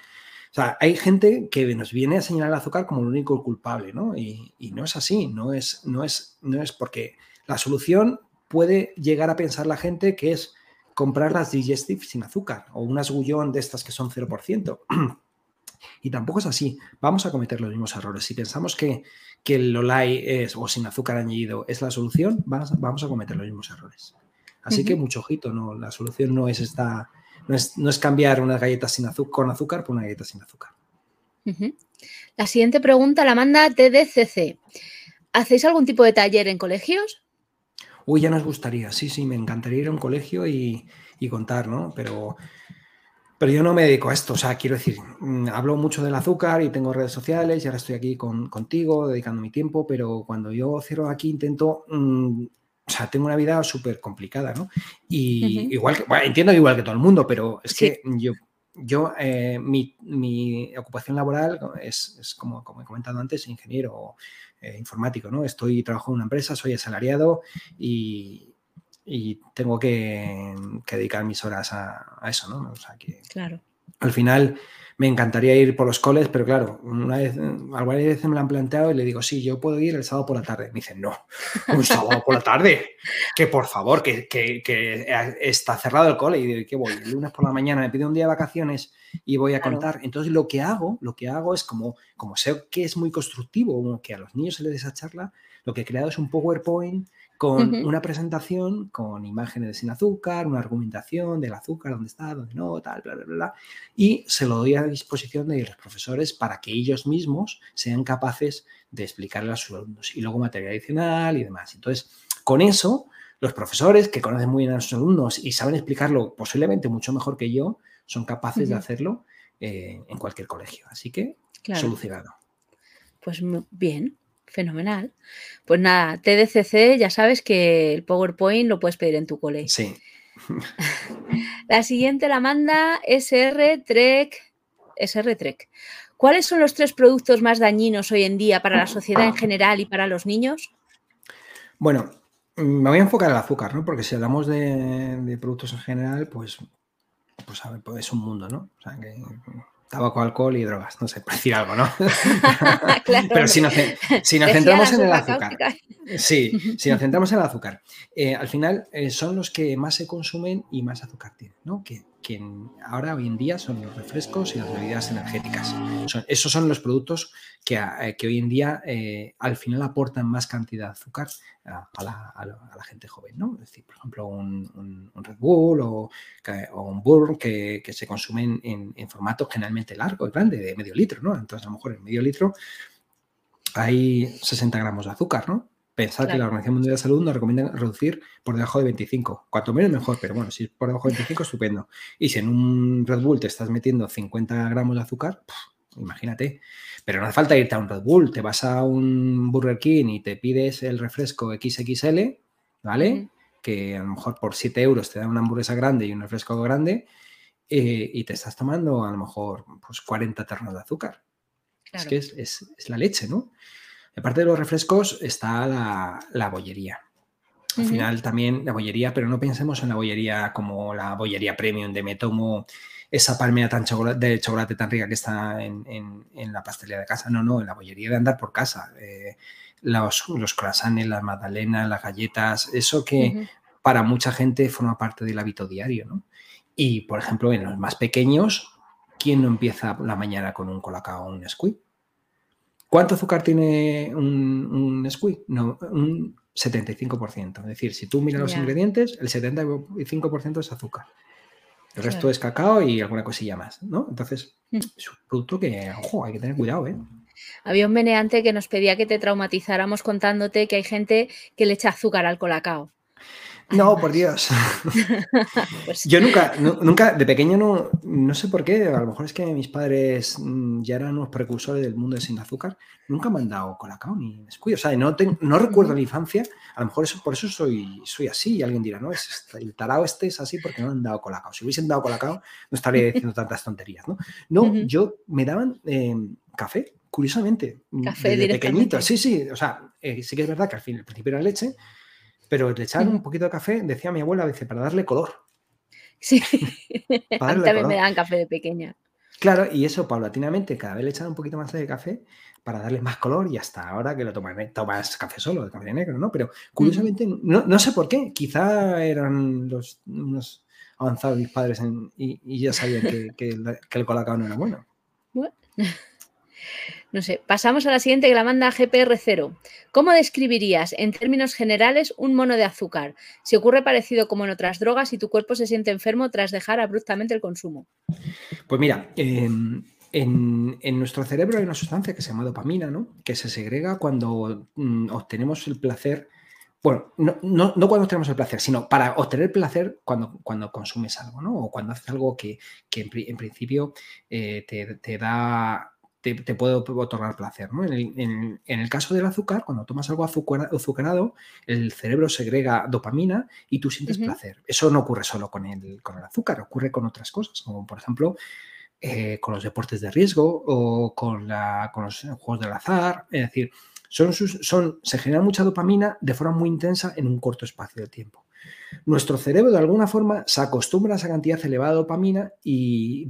O sea, hay gente que nos viene a señalar el azúcar como el único culpable, ¿no? Y, y no es así, no es, no, es, no es porque la solución puede llegar a pensar la gente que es comprar las digestive sin azúcar o unas gullón de estas que son 0%. y tampoco es así. Vamos a cometer los mismos errores. Si pensamos que, que el Olay es o sin azúcar añadido es la solución, vamos a, cometer los mismos errores. Así que mucho ojito, ¿no? La solución no es esta, no es, cambiar unas galletas sin azúcar, con azúcar por una galleta sin azúcar. La siguiente pregunta la manda TDCC. ¿Hacéis algún tipo de taller en colegios? Uy, ya nos gustaría, sí, sí, me encantaría ir a un colegio y, contar, ¿no? Pero, pero yo no me dedico a esto, o sea, quiero decir, mm, hablo mucho del azúcar y tengo redes sociales y ahora estoy aquí contigo, dedicando mi tiempo, pero cuando yo cierro aquí intento, mm, o sea, tengo una vida súper complicada, ¿no? Y igual que, bueno, entiendo igual que todo el mundo, pero es que yo yo, eh, mi, ocupación laboral es, como, como, he comentado antes, ingeniero eh, informático, ¿no? Estoy trabajando en una empresa, soy asalariado y, y tengo que, dedicar mis horas a, eso, ¿no? O sea que claro. al final me encantaría ir por los coles, pero claro, una vez, alguna vez me lo han planteado y le digo, sí, yo puedo ir el sábado por la tarde. Me dicen, no, un sábado por la tarde, que por favor, que, está cerrado el cole. Y digo, ¿qué voy? El lunes por la mañana me pido un día de vacaciones y voy a contar. Entonces lo que hago, lo que hago es como, como sé que es muy constructivo, que a los niños se les da esa charla, lo que he creado es un PowerPoint con una presentación con imágenes de sin azúcar, una argumentación del azúcar, dónde está, dónde no, tal, bla, bla, bla, y se lo doy a disposición de los profesores para que ellos mismos sean capaces de explicarle a sus alumnos y luego material adicional y demás. Entonces, con eso, los profesores que conocen muy bien a sus alumnos y saben explicarlo posiblemente mucho mejor que yo, son capaces de hacerlo eh, en cualquier colegio. Así que, solucionado. Pues bien, Fenomenal. Pues nada, TDCC, ya sabes que el PowerPoint lo puedes pedir en tu cole. Sí. la siguiente la manda SR Trek. SR Trek. ¿Cuáles son los tres productos más dañinos hoy en día para la sociedad en general y para los niños? Bueno, me voy a enfocar en el azúcar, ¿no? Porque si hablamos de, productos en general, pues, pues, a ver, pues es un mundo, ¿no? O sea, que tabaco, alcohol y drogas, no sé, por decir algo, ¿no? Pero si nos, centramos en el azúcar. Sí, si nos centramos en el azúcar. Eh, al final eh, son los que más se consumen y más azúcar tienen, ¿no? Que que ahora hoy en día son los refrescos y las bebidas energéticas. esos son los productos que, eh, hoy en día eh, al final aportan más cantidad de azúcar a, la, gente joven, ¿no? Es decir, por ejemplo, un, Red Bull o, un Burn que, se consumen en, formato generalmente largo y grande, de medio litro, ¿no? Entonces, a lo mejor en medio litro hay 60 gramos de azúcar, ¿no? Pensar que la Organización Mundial de la Salud nos recomienda reducir por debajo de 25. Cuanto menos mejor, pero bueno, si es por debajo de 25, estupendo. Y si en un Red Bull te estás metiendo 50 gramos de azúcar, imagínate. Pero no hace falta irte a un Red Bull, te vas a un Burger King y te pides el refresco XXL, ¿vale? Que a lo mejor por 7 euros te dan una hamburguesa grande y un refresco grande, eh, y te estás tomando a lo mejor pues, 40 ternos de azúcar. Es que es, es la leche, ¿no? Aparte de los refrescos está la, bollería. Al final también la bollería, pero no pensemos en la bollería como la bollería premium de me tomo esa palmera tan de chocolate tan rica que está en, la pastelería de casa. No, no, en la bollería de andar por casa. Eh, los, los croissants, las magdalenas, las galletas, eso que para mucha gente forma parte del hábito diario, ¿no? Y, por ejemplo, en los más pequeños, ¿quién no empieza la mañana con un colacao o un squid? ¿Cuánto azúcar tiene un, squid? No, un 75%. Es decir, si tú miras los ingredientes, el 75% es azúcar. El resto es cacao y alguna cosilla más, ¿no? Entonces, mm. es un producto que, ojo, hay que tener cuidado, ¿eh? Había un meneante que nos pedía que te traumatizáramos contándote que hay gente que le echa azúcar al colacao. No, por Dios. Pues Yo nunca, nunca, de pequeño no, no sé por qué, a lo mejor es que mis padres mm, ya eran unos precursores del mundo de sin azúcar, nunca me han dado colacao ni escudo. O sea, no, no recuerdo la infancia, a lo mejor eso, por eso soy, soy así y alguien dirá, no, es, el tarao este es así porque no me han dado colacao. Si hubiesen dado colacao, no estaría diciendo tantas tonterías, ¿no? No, yo me daban eh, café, curiosamente. Café de pequeñito. Sí, sí, o sea, eh, sí que es verdad que al, fin, al principio era leche, pero le echaban un poquito de café, decía mi abuela, dice, para darle color. Sí, a mí también me dan café de pequeña. Claro, y eso paulatinamente, cada vez le echaban un poquito más de café para darle más color y hasta ahora que lo tomas, tomas café solo, de café negro, ¿no? Pero curiosamente, no, sé por qué, quizá eran los, unos avanzados mis padres y, ya sabían que, que, el colacao no era bueno. bueno. No sé, pasamos a la siguiente que la manda GPR0. ¿Cómo describirías en términos generales un mono de azúcar? Si ocurre parecido como en otras drogas y tu cuerpo se siente enfermo tras dejar abruptamente el consumo. Pues mira, en, nuestro cerebro hay una sustancia que se llama dopamina, ¿no? Que se segrega cuando mm, obtenemos el placer. Bueno, no, cuando obtenemos el placer, sino para obtener placer cuando, cuando consumes algo, ¿no? O cuando haces algo que, en, principio eh, te da te, puede otorgar placer. ¿no? En, el, caso del azúcar, cuando tomas algo azucarado, el cerebro segrega dopamina y tú sientes placer. Eso no ocurre solo con el, con el azúcar, ocurre con otras cosas, como por ejemplo eh, con los deportes de riesgo o con, la, con los juegos del azar. Es decir, son, son, se genera mucha dopamina de forma muy intensa en un corto espacio de tiempo. Nuestro cerebro de alguna forma se acostumbra a esa cantidad elevada de dopamina y,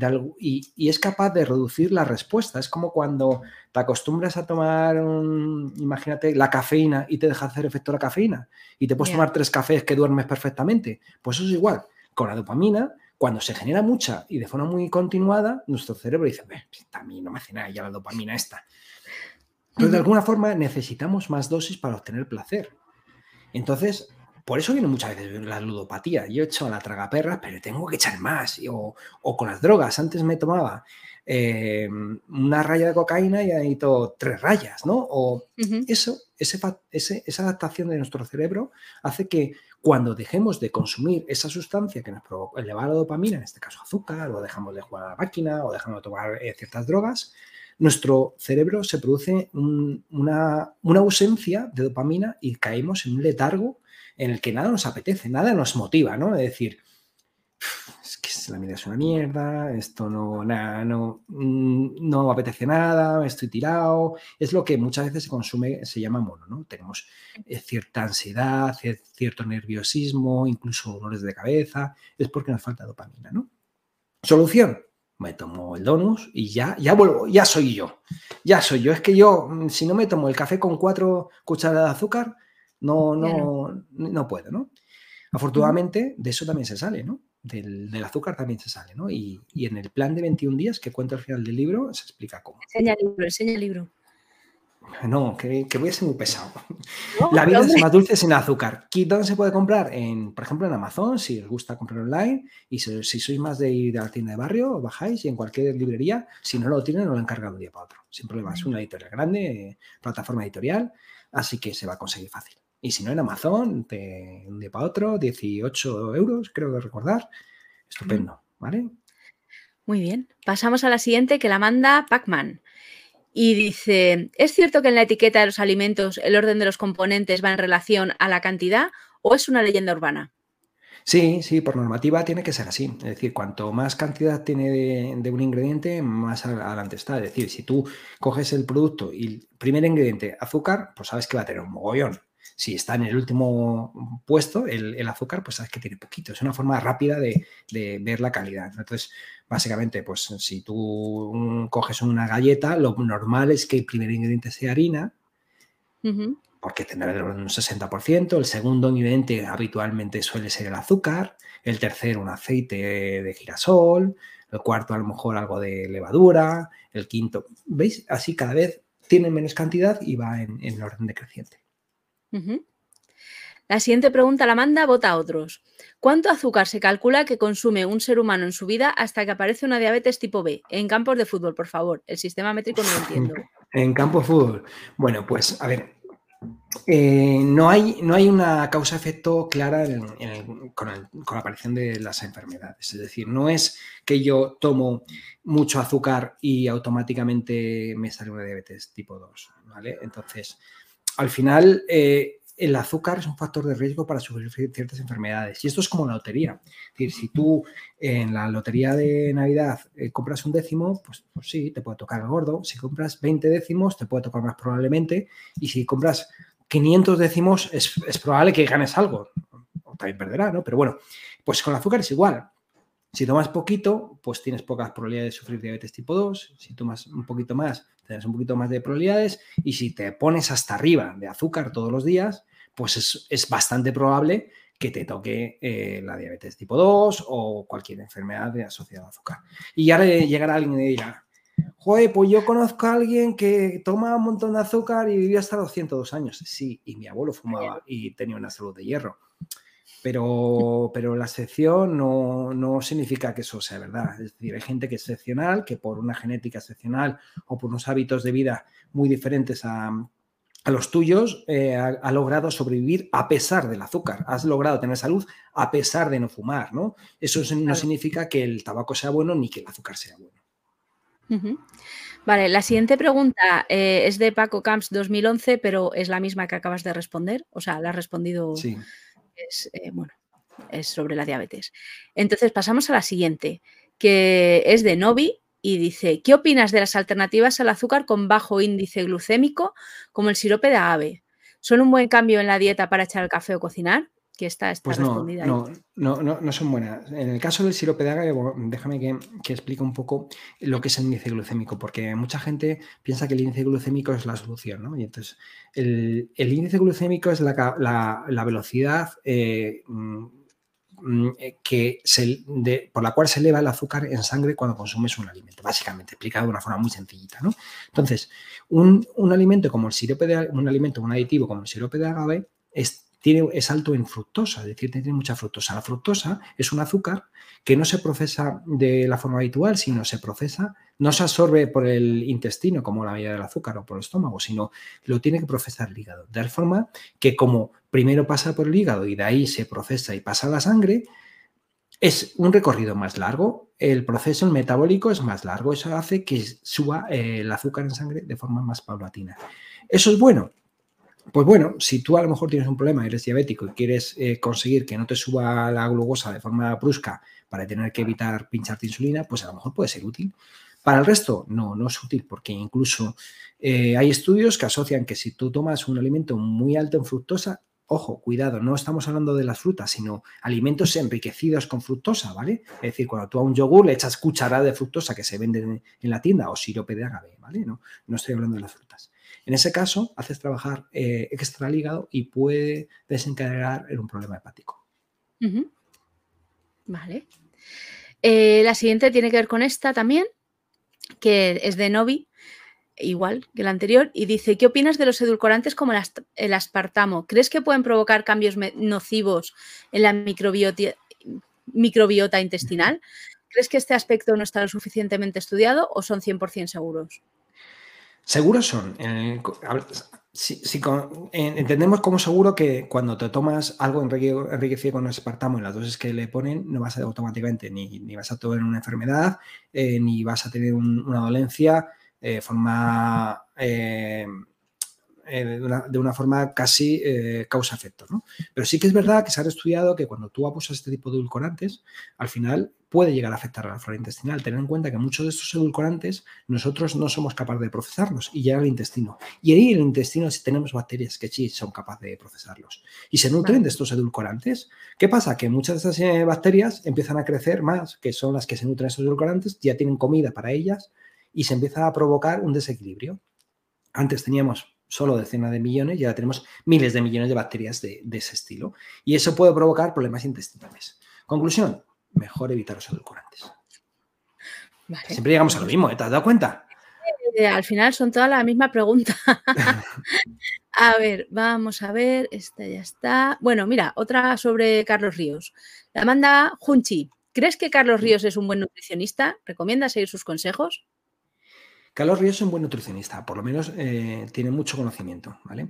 es capaz de reducir la respuesta. Es como cuando te acostumbras a tomar, imagínate, la cafeína y te deja hacer efecto la cafeína y te puedes tomar tres cafés que duermes perfectamente. Pues eso es igual. Con la dopamina, cuando se genera mucha y de forma muy continuada, nuestro cerebro dice, a mí no me hace nada ya la dopamina esta. Entonces, de alguna forma necesitamos más dosis para obtener placer. Entonces, por eso viene muchas veces la ludopatía. Yo he hecho la tragaperras, pero tengo que echar más. O, con las drogas. Antes me tomaba eh, una raya de cocaína y necesito tres rayas, ¿no? O eso, esa adaptación de nuestro cerebro hace que cuando dejemos de consumir esa sustancia que nos provoca elevar la dopamina, en este caso azúcar, o dejamos de jugar a la máquina, o dejamos de tomar eh, ciertas drogas, nuestro cerebro se produce una, una ausencia de dopamina y caemos en un letargo en el que nada nos apetece, nada nos motiva, ¿no? Es decir, es que la vida es una mierda, esto no, nada, no, mm, no apetece nada, estoy tirado. Es lo que muchas veces se consume, se llama mono, ¿no? Tenemos eh, cierta ansiedad, cierto nerviosismo, incluso dolores de cabeza, es porque nos falta dopamina, ¿no? Solución, me tomo el donus y ya, ya vuelvo, ya soy yo, ya soy yo. Es que yo, mm, si no me tomo el café con cuatro cucharadas de azúcar, no, no, no puedo, ¿no? Afortunadamente, de eso también se sale, ¿no? Del, azúcar también se sale, ¿no? Y, en el plan de 21 días que cuento al final del libro se explica cómo. Enseña el libro, enseña el libro. No, que, voy a ser muy pesado. la vida es más dulce sin azúcar. ¿Dónde se puede comprar? En, por ejemplo, en Amazon, si os gusta comprar online. Y si, sois más de ir a la tienda de barrio, bajáis y en cualquier librería, si no lo tienen, lo encargan de un día para otro. Sin problemas. Una editorial grande, plataforma editorial, así que se va a conseguir fácil. Y si no, en Amazon, de un día para otro, 18 euros, creo que recordar. Estupendo, ¿vale? Muy bien. Pasamos a la siguiente que la manda Pacman. Y dice, ¿es cierto que en la etiqueta de los alimentos el orden de los componentes va en relación a la cantidad o es una leyenda urbana? Sí, sí, por normativa tiene que ser así. Es decir, cuanto más cantidad tiene de, de, un ingrediente, más adelante está. Es decir, si tú coges el producto y el primer ingrediente, azúcar, pues sabes que va a tener un mogollón si está en el último puesto, el, azúcar, pues sabes que tiene poquito. Es una forma rápida de, ver la calidad. Entonces, básicamente, pues si tú coges una galleta, lo normal es que el primer ingrediente sea harina, porque tendrá un 60%, el segundo ingrediente habitualmente suele ser el azúcar, el tercero un aceite de girasol, el cuarto a lo mejor algo de levadura, el quinto, ¿veis? Así cada vez tiene menos cantidad y va en, en orden decreciente. La siguiente pregunta la manda vota a otros. ¿Cuánto azúcar se calcula que consume un ser humano en su vida hasta que aparece una diabetes tipo B? En campos de fútbol, por favor. El sistema métrico no lo entiendo. En campo de fútbol. Bueno, pues a ver, eh, no, hay, no hay una causa-efecto clara con, la aparición de las enfermedades. Es decir, no es que yo tomo mucho azúcar y automáticamente me sale una diabetes tipo 2. ¿vale? Entonces, al final, eh, el azúcar es un factor de riesgo para sufrir ciertas enfermedades. Y esto es como la lotería. Es decir, si tú en la lotería de Navidad eh, compras un décimo, pues, pues, sí, te puede tocar el gordo. Si compras 20 décimos, te puede tocar más probablemente. Y si compras 500 décimos, es, probable que ganes algo. O también perderá, ¿no? Pero bueno, pues con el azúcar es igual. Si tomas poquito, pues tienes pocas probabilidades de sufrir diabetes tipo 2. Si tomas un poquito más, tienes un poquito más de probabilidades. Y si te pones hasta arriba de azúcar todos los días, pues es, bastante probable que te toque eh, la diabetes tipo 2 o cualquier enfermedad asociada al azúcar. Y ahora llegará alguien y dirá, joder, pues yo conozco a alguien que toma un montón de azúcar y vivió hasta los 102 años. Sí, y mi abuelo fumaba y tenía una salud de hierro. Pero, pero la excepción no, no, significa que eso sea verdad. Es decir, hay gente que es excepcional, que por una genética excepcional o por unos hábitos de vida muy diferentes a, a los tuyos eh, ha, logrado sobrevivir a pesar del azúcar. Has logrado tener salud a pesar de no fumar, ¿no? Eso no significa que el tabaco sea bueno ni que el azúcar sea bueno. Vale, la siguiente pregunta eh, es de Paco Camps 2011, pero es la misma que acabas de responder. O sea, la has respondido. Sí. Es, eh, bueno, es sobre la diabetes. Entonces pasamos a la siguiente, que es de Novi y dice, ¿qué opinas de las alternativas al azúcar con bajo índice glucémico como el sirope de agave? ¿Son un buen cambio en la dieta para echar el café o cocinar? Que está, está pues no, no, no, no, son buenas. En el caso del sirope de agave, déjame que, que, explique un poco lo que es el índice glucémico, porque mucha gente piensa que el índice glucémico es la solución, ¿no? Y entonces, el, índice glucémico es la, velocidad eh, Mm, eh, que por la cual se eleva el azúcar en sangre cuando consumes un alimento, básicamente, explicado de una forma muy sencillita. ¿no? Entonces, un, alimento como el sirope de un alimento, un aditivo como el sirope de agave, es, tiene, es alto en fructosa, es decir, tiene mucha fructosa. La fructosa es un azúcar que no se procesa de la forma habitual, sino se procesa, no se absorbe por el intestino como la mayoría del azúcar o por el estómago, sino lo tiene que procesar el hígado. De tal forma que como primero pasa por el hígado y de ahí se procesa y pasa a la sangre, es un recorrido más largo, el proceso metabólico es más largo, eso hace que suba eh, el azúcar en sangre de forma más paulatina. ¿Eso es bueno? Pues bueno, si tú a lo mejor tienes un problema, eres diabético y quieres eh, conseguir que no te suba la glucosa de forma brusca para tener que evitar pincharte insulina, pues a lo mejor puede ser útil. Para el resto, no, no es útil porque incluso eh, hay estudios que asocian que si tú tomas un alimento muy alto en fructosa, ojo, cuidado, no estamos hablando de las frutas, sino alimentos enriquecidos con fructosa, ¿vale? Es decir, cuando tú a un yogur le echas cucharada de fructosa que se vende en, la tienda o sirope de agave, ¿vale? No, no estoy hablando de las frutas. En ese caso, haces trabajar eh, extra el hígado y puede desencadenar en un problema hepático. Vale. Eh, la siguiente tiene que ver con esta también, que es de Novi, igual que la anterior, y dice, ¿qué opinas de los edulcorantes como el aspartamo? ¿Crees que pueden provocar cambios nocivos en la microbiota, microbiota intestinal? ¿Crees que este aspecto no está lo suficientemente estudiado o son 100% seguros? Seguros son. Eh, si, entendemos como seguro que cuando te tomas algo enriquecido con espartamo en las dosis que le ponen, no vas a automáticamente ni, ni vas a tener una enfermedad, eh, ni vas a tener una dolencia eh, forma eh, de, una, forma casi eh, causa-efecto. ¿no? Pero sí que es verdad que se ha estudiado que cuando tú abusas este tipo de edulcorantes, al final puede llegar a afectar a la flora intestinal. Tener en cuenta que muchos de estos edulcorantes nosotros no somos capaces de procesarlos y llegan al intestino. Y ahí en el intestino sí tenemos bacterias que sí son capaces de procesarlos. Y se nutren de estos edulcorantes. ¿Qué pasa? Que muchas de esas eh, bacterias empiezan a crecer más, que son las que se nutren de estos edulcorantes, ya tienen comida para ellas y se empieza a provocar un desequilibrio. Antes teníamos solo decenas de millones y ahora tenemos miles de millones de bacterias de, ese estilo. Y eso puede provocar problemas intestinales. Conclusión, mejor evitar los edulcorantes. Siempre llegamos a lo mismo, ¿eh? ¿te has dado cuenta? Eh, al final son todas la misma pregunta. A ver, vamos a ver, esta ya está. Bueno, mira, otra sobre Carlos Ríos. La manda Junchi. ¿Crees que Carlos Ríos es un buen nutricionista? ¿Recomienda seguir sus consejos? Carlos Ríos es un buen nutricionista, por lo menos eh, tiene mucho conocimiento, ¿vale?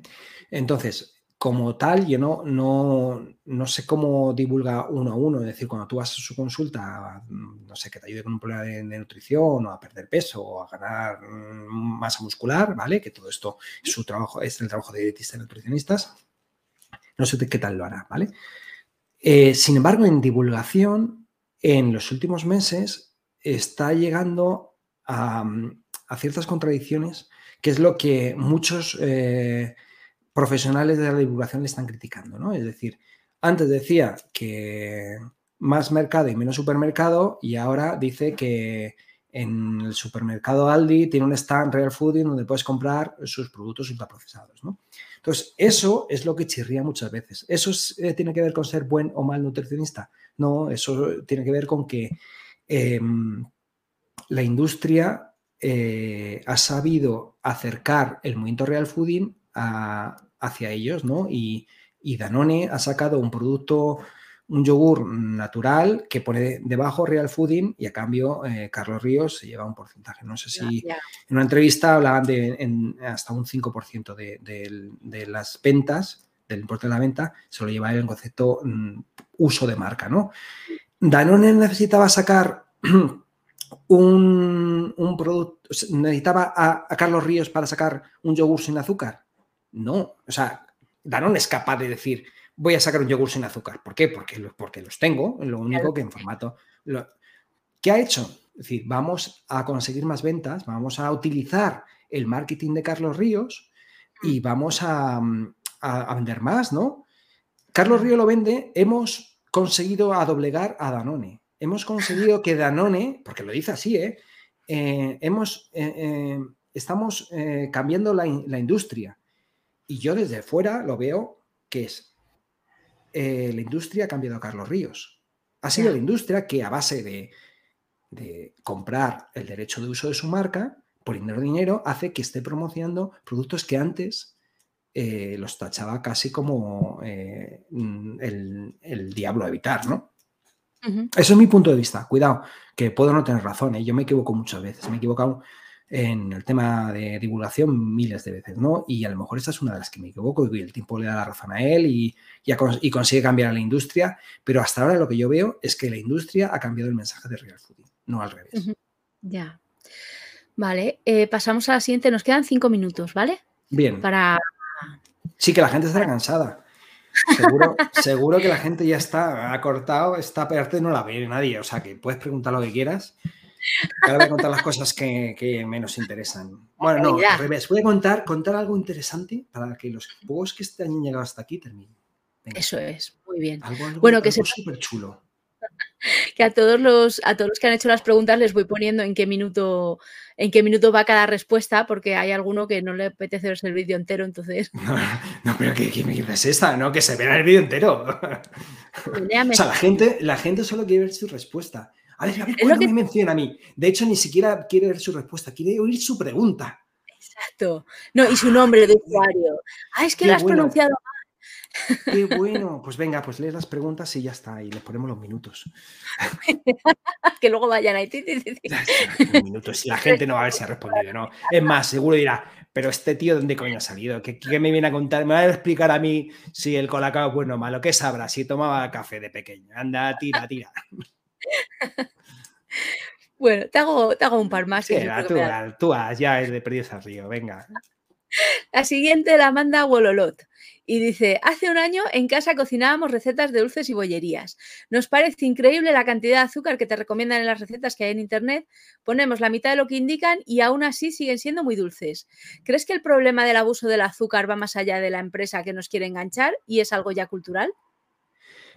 Entonces, como tal, yo no, no, sé cómo divulga uno a uno, es decir, cuando tú vas a su consulta, no sé, que te ayude con un problema de, nutrición o a perder peso o a ganar mm, masa muscular, ¿vale? Que todo esto es su trabajo, es el trabajo de dietistas y nutricionistas. No sé qué tal lo hará, ¿vale? Eh, sin embargo, en divulgación, en los últimos meses está llegando a, ciertas contradicciones, que es lo que muchos... Eh, profesionales de la divulgación le están criticando, ¿no? Es decir, antes decía que más mercado y menos supermercado y ahora dice que en el supermercado Aldi tiene un stand Real Fooding donde puedes comprar sus productos ultraprocesados, ¿no? Entonces, eso es lo que chirría muchas veces. ¿Eso eh, tiene que ver con ser buen o mal nutricionista? No, eso tiene que ver con que em, la industria eh, ha sabido acercar el movimiento Real Fooding a, hacia ellos, ¿no? Y, Danone ha sacado un producto, un yogur natural que pone debajo Real Fooding y a cambio eh, Carlos Ríos se lleva un porcentaje. No sé si en una entrevista hablaban de hasta un 5% de, las ventas, del importe de la venta, se lo lleva el concepto mm, uso de marca, ¿no? Danone necesitaba sacar un, producto, necesitaba a Carlos Ríos para sacar un yogur sin azúcar. No, o sea, Danone es capaz de decir, voy a sacar un yogur sin azúcar. ¿Por qué? Porque, porque los tengo, lo único que en formato... ¿Qué ha hecho? Es decir, vamos a conseguir más ventas, vamos a utilizar el marketing de Carlos Ríos y mm. vamos a, vender más, ¿no? Carlos Ríos lo vende, hemos conseguido a doblegar a Danone. Hemos conseguido que Danone, porque lo dice así, ¿eh? eh hemos, eh, eh, estamos cambiando la, la, industria. Y yo desde fuera lo veo que es la industria ha cambiado a Carlos Ríos. Ha sido la industria que a base de, comprar el derecho de uso de su marca, por dinero hace que esté promocionando productos que antes eh, los tachaba casi como eh, el, diablo a evitar, ¿no? Eso es mi punto de vista. Cuidado, que puedo no tener razón. Yo me equivoco muchas veces. Me he equivocado en el tema de divulgación miles de veces, ¿no? Y a lo mejor esta es una de las que me equivoco y el tiempo le da la razón a él y, y, consigue cambiar a la industria, pero hasta ahora lo que yo veo es que la industria ha cambiado el mensaje de Real Fooding, no al revés. Ya. Vale, eh, pasamos a la siguiente, nos quedan cinco minutos, ¿vale? Bien. Para... Sí, que la gente estará cansada. Seguro, seguro que la gente ya está, ha cortado, esta parte no la ve nadie, o sea que puedes preguntar lo que quieras Ahora voy a contar las cosas que, menos interesan. Bueno, no, al revés. Voy a contar, contar algo interesante para que los pocos que este han llegado hasta aquí terminen. Eso es, muy bien. Algo, bueno, que es súper chulo. Que a todos los a todos los que han hecho las preguntas les voy poniendo en qué minuto en qué minuto va cada respuesta, porque hay alguno que no le apetece ver el vídeo entero, entonces. No, pero ¿qué, qué es esta? ¿No? Que se vea el vídeo entero. o sea, la gente, la gente solo quiere ver su respuesta. A ver, a ver, ¿cuándo me menciona a mí? De hecho, ni siquiera quiere ver su respuesta, quiere oír su pregunta. Exacto. No, y su nombre de usuario. Ah, es que lo has pronunciado mal. Qué bueno. Pues venga, pues lees las preguntas y ya está. Y les ponemos los minutos. que luego vayan ahí. minutos. La gente no va a ver si ha respondido, ¿no? Es más, seguro dirá, pero este tío, ¿dónde coño ha salido? ¿Qué, me viene a contar? ¿Me va a explicar a mí si el colacao es bueno o malo? ¿Qué sabrá? Si tomaba café de pequeño. Anda, tira, tira. Bueno, te hago, te hago un par más. Sí, tú, ya es de perdidos al río, venga. La siguiente la manda Wololot y dice, hace un año en casa cocinábamos recetas de dulces y bollerías. Nos parece increíble la cantidad de azúcar que te recomiendan en las recetas que hay en Internet. Ponemos la mitad de lo que indican y aún así siguen siendo muy dulces. ¿Crees que el problema del abuso del azúcar va más allá de la empresa que nos quiere enganchar y es algo ya cultural?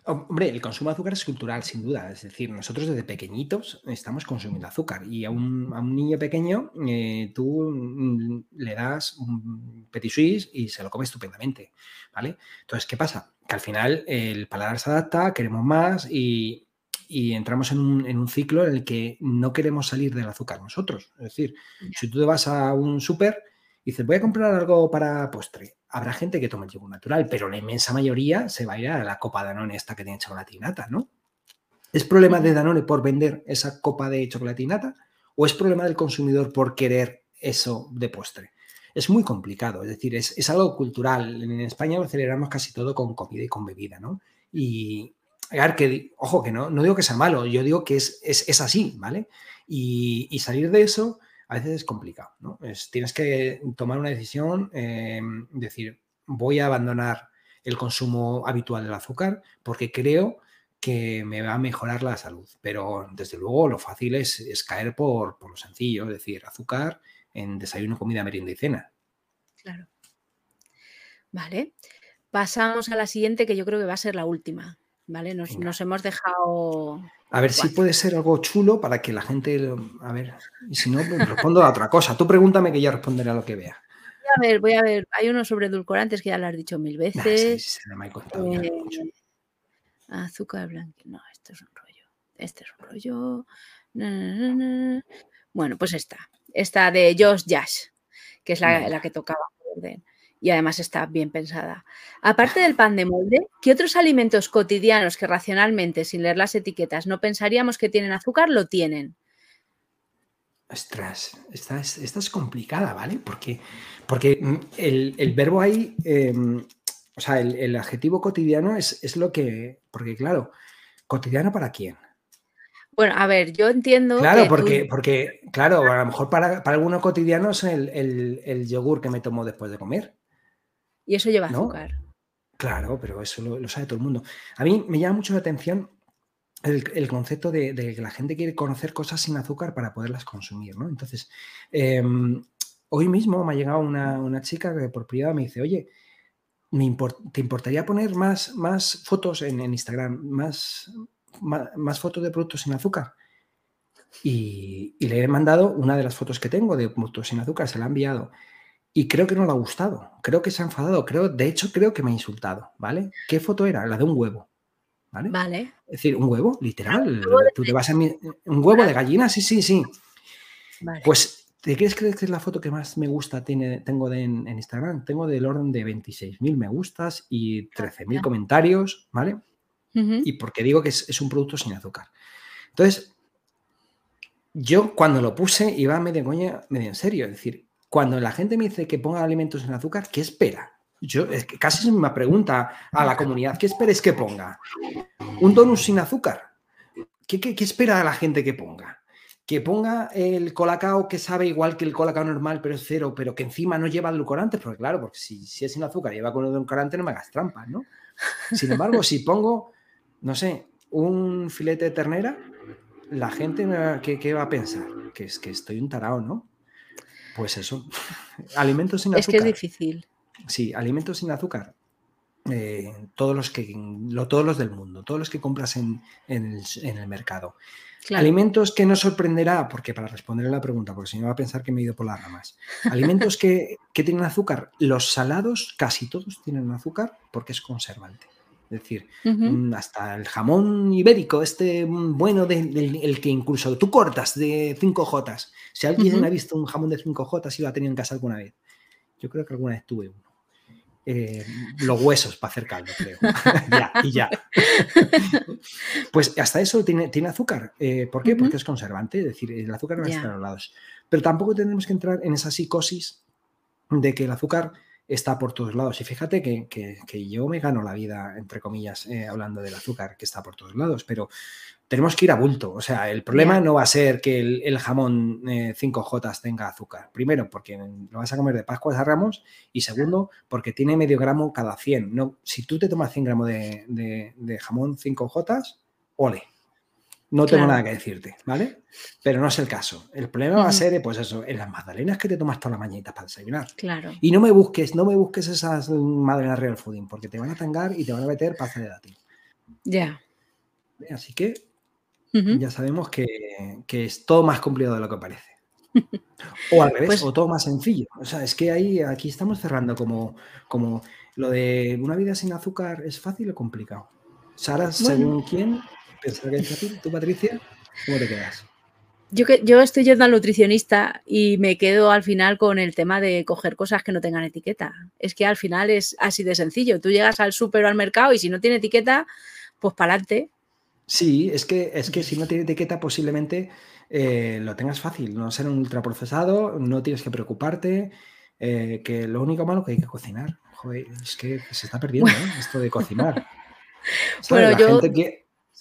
Hombre, el consumo de azúcar es cultural, sin duda. Es decir, nosotros desde pequeñitos estamos consumiendo azúcar y a un, niño pequeño eh, tú mm, le das un petit suisse y se lo come estupendamente, ¿vale? Entonces, ¿qué pasa? Que al final el paladar se adapta, queremos más y, entramos en un, ciclo en el que no queremos salir del azúcar nosotros. Es decir, si tú te vas a un súper dices, voy a comprar algo para postre, habrá gente que tome el yogur natural, pero la inmensa mayoría se va a ir a la copa Danone esta que tiene chocolatinata, ¿no? ¿Es problema de Danone por vender esa copa de chocolatinata o es problema del consumidor por querer eso de postre? Es muy complicado, es decir, es, algo cultural. En España lo celebramos casi todo con comida y con bebida, ¿no? Y, que, ojo, que no, no digo que sea malo, yo digo que es, es, así, ¿vale? Y, salir de eso a veces es complicado, ¿no? Es, tienes que tomar una decisión, eh, decir, voy a abandonar el consumo habitual del azúcar porque creo que me va a mejorar la salud. Pero desde luego lo fácil es, caer por, lo sencillo, es decir, azúcar en desayuno, comida, merienda y cena. Claro. Vale. Pasamos a la siguiente que yo creo que va a ser la última. ¿Vale? Nos, hemos dejado. A ver si puede ser algo chulo para que la gente. A ver, y si no, pues respondo a otra cosa. Tú pregúntame que yo responderé a lo que vea. Voy a ver, voy a ver. Hay uno sobre edulcorantes que ya lo has dicho mil veces. Azúcar blanco. No, esto es un rollo. Este es un rollo. bueno, pues esta. Esta de Josh Jash, que es la, que tocaba Y además está bien pensada. Aparte del pan de molde, ¿qué otros alimentos cotidianos que racionalmente, sin leer las etiquetas, no pensaríamos que tienen azúcar, lo tienen? Ostras, esta es, complicada, ¿vale? Porque, porque mm, el, verbo ahí em, o sea, el, adjetivo cotidiano es, lo que. Porque, claro, ¿cotidiano para quién? Bueno, a ver, yo entiendo. Claro, porque, porque, claro, a lo mejor para, para algunos cotidianos el, el, yogur que me tomo después de comer. Y eso lleva azúcar. Claro, pero eso lo, sabe todo el mundo. A mí me llama mucho la atención el, concepto de, que la gente quiere conocer cosas sin azúcar para poderlas consumir, ¿no? Entonces, em, hoy mismo me ha llegado una, una chica que por privado me dice, oye, ¿te importaría poner más, más fotos en, Instagram, más, más, fotos de productos sin azúcar? Y, le he mandado una de las fotos que tengo de productos sin azúcar, se la ha enviado. Y creo que no le ha gustado, creo que se ha enfadado, creo, de hecho creo que me ha insultado, ¿vale? ¿Qué foto era? La de un huevo, ¿vale? Vale. Es decir, un huevo, literal. Tú te vas a un huevo de gallina, sí, sí, sí. Pues ¿Te quieres creer que es la foto que más me gusta tiene, tengo de, en, Instagram? Tengo del orden de 26.000 me gustas y 13.000 comentarios, ¿vale? Y porque digo que es, un producto sin azúcar. Entonces, yo cuando lo puse iba medio coña, medio en serio. Es decir, cuando la gente me dice que ponga alimentos sin azúcar, ¿qué espera? Yo, es casi es una pregunta a la comunidad. ¿Qué esperes que ponga? ¿Un donut sin azúcar? ¿Qué, qué, qué espera la gente que ponga? que ponga el colacao que sabe igual que el colacao normal, pero es cero, pero que encima no lleva edulcorantes, porque claro, porque si, es sin azúcar y lleva con edulcorante, no me hagas trampas, ¿no? Sin embargo, si pongo, no sé, un filete de ternera, la gente, ¿qué, va a pensar? Que es que estoy un tarao, ¿no? Pues eso, alimentos sin azúcar. Es que es difícil. Sí, alimentos sin azúcar. Eh, todos, los que, todos los del mundo, todos los que compras en, en el mercado. Alimentos que no sorprenderá, porque para responder a la pregunta, porque si no va a pensar que me he ido por las ramas. Alimentos que, tienen azúcar, los salados casi todos tienen azúcar porque es conservante. Es decir, mm, hasta el jamón ibérico, este mm, bueno, del el que incluso tú cortas de 5 jotas. Si alguien ha visto un jamón de 5 jotas y lo ha tenido en casa alguna vez. Yo creo que alguna vez tuve uno. Eh, los huesos para hacer caldo, creo. ya, y ya. pues hasta eso tiene, tiene azúcar. Eh, ¿Por qué? Porque es conservante, es decir, el azúcar no está en los lados. Pero tampoco tenemos que entrar en esa psicosis de que el azúcar está por todos lados. Y fíjate que, yo me gano la vida, entre comillas, eh, hablando del azúcar que está por todos lados, pero tenemos que ir a bulto. O sea, el problema no va a ser que el, jamón 5J eh, tenga azúcar. Primero, porque lo vas a comer de Pascuas a Ramos. Y segundo, porque tiene medio gramo cada 100. No, si tú te tomas 100 gramos de, jamón 5J, ole. No tengo nada que decirte, ¿vale? Pero no es el caso. El problema va a ser, pues eso, en las magdalenas que te tomas toda la mañana para desayunar. Claro. Y no me busques, no me busques esas magdalenas real fooding, porque te van a tangar y te van a meter pasta de dátil. Ya. Así que ya sabemos que, es todo más complicado de lo que parece. O al revés, pues o todo más sencillo. O sea, es que ahí, aquí estamos cerrando como, como lo de una vida sin azúcar es fácil o complicado. Sara, según quién, pensar que es fácil. ¿Tú, Patricia? ¿Cómo te quedas? Yo, que, yo estoy yendo al nutricionista y me quedo al final con el tema de coger cosas que no tengan etiqueta. Es que al final es así de sencillo. Tú llegas al súper o al mercado y si no tiene etiqueta, pues para adelante. Sí, es que, es que si no tiene etiqueta posiblemente eh, lo tengas fácil. No ser un ultraprocesado, no tienes que preocuparte. Eh, que lo único malo que hay que cocinar. Joder, es que se está perdiendo ¿eh? esto de cocinar. Bueno, yo...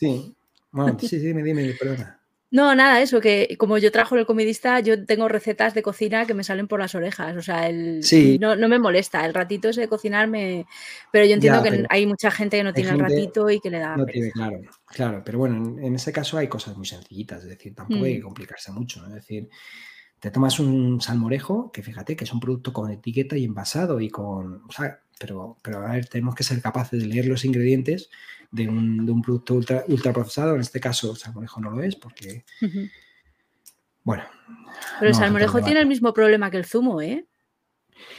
Sí, bueno, sí, sí, dime, dime, perdona. No, nada, eso, que como yo trabajo en el comidista, yo tengo recetas de cocina que me salen por las orejas. O sea, el, no, me molesta. El ratito ese de cocinarme. Pero yo entiendo que hay mucha gente que no tiene el ratito y que le da. No tiene, claro, claro. Pero bueno, en, ese caso hay cosas muy sencillitas. Es decir, tampoco hay que mm. complicarse mucho. Es decir, te tomas un salmorejo, que fíjate que es un producto con etiqueta y envasado y con. O sea, pero, pero a ver, tenemos que ser capaces de leer los ingredientes de un, producto ultra, ultra, procesado. En este caso, el salmorejo no lo es porque, bueno. Pero el salmorejo tiene el mismo problema que el zumo, ¿eh?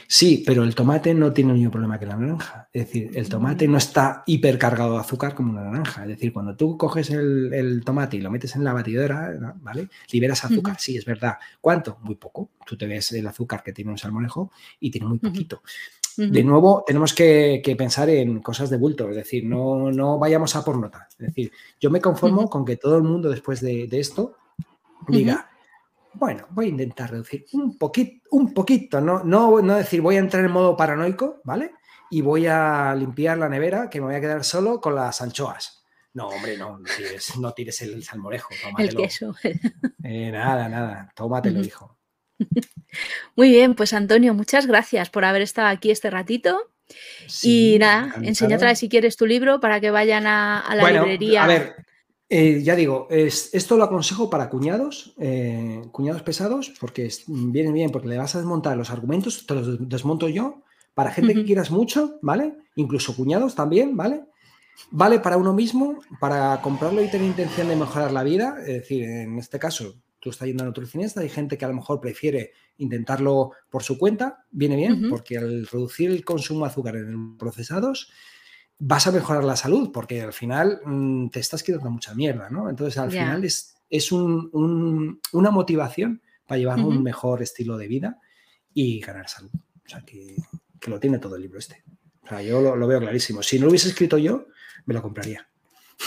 Sí, pero el tomate no tiene el mismo problema que la naranja. Es decir, el tomate no está hipercargado de azúcar como una naranja. Es decir, cuando tú coges el, tomate y lo metes en la batidora, ¿vale? Liberas azúcar, sí, es verdad. ¿Cuánto? Muy poco. Tú te ves el azúcar que tiene un salmorejo y tiene muy poquito. De nuevo, tenemos que, pensar en cosas de bulto, es decir, no, no vayamos a por nota. Es decir, yo me conformo con que todo el mundo después de, esto diga, bueno, voy a intentar reducir un poquito, un poquito, ¿no? No, no decir voy a entrar en modo paranoico, ¿vale? Y voy a limpiar la nevera, que me voy a quedar solo con las anchoas. No, hombre, no, no tires, el salmorejo. El queso. Eh, nada, nada, tómatelo, hijo. Muy bien, pues Antonio, muchas gracias por haber estado aquí este ratito. y nada, enséñate si quieres tu libro para que vayan a, la librería. A ver, eh, ya digo, esto lo aconsejo para cuñados, eh, cuñados pesados, porque viene bien, porque le vas a desmontar los argumentos, te los desmonto yo, para gente que quieras mucho, ¿vale? Incluso cuñados también, ¿vale? Vale para uno mismo, para comprarlo y tener intención de mejorar la vida, es decir, en este caso, tú estás yendo a nutricionista, hay gente que a lo mejor prefiere intentarlo por su cuenta, viene bien, porque al reducir el consumo de azúcar en procesados, vas a mejorar la salud, porque al final mm, te estás quitando mucha mierda, ¿no? Entonces, al final es, es una motivación para llevar un mejor estilo de vida y ganar salud. O sea, que, lo tiene todo el libro este. O sea, yo lo, lo veo clarísimo. Si no lo hubiese escrito yo, me lo compraría.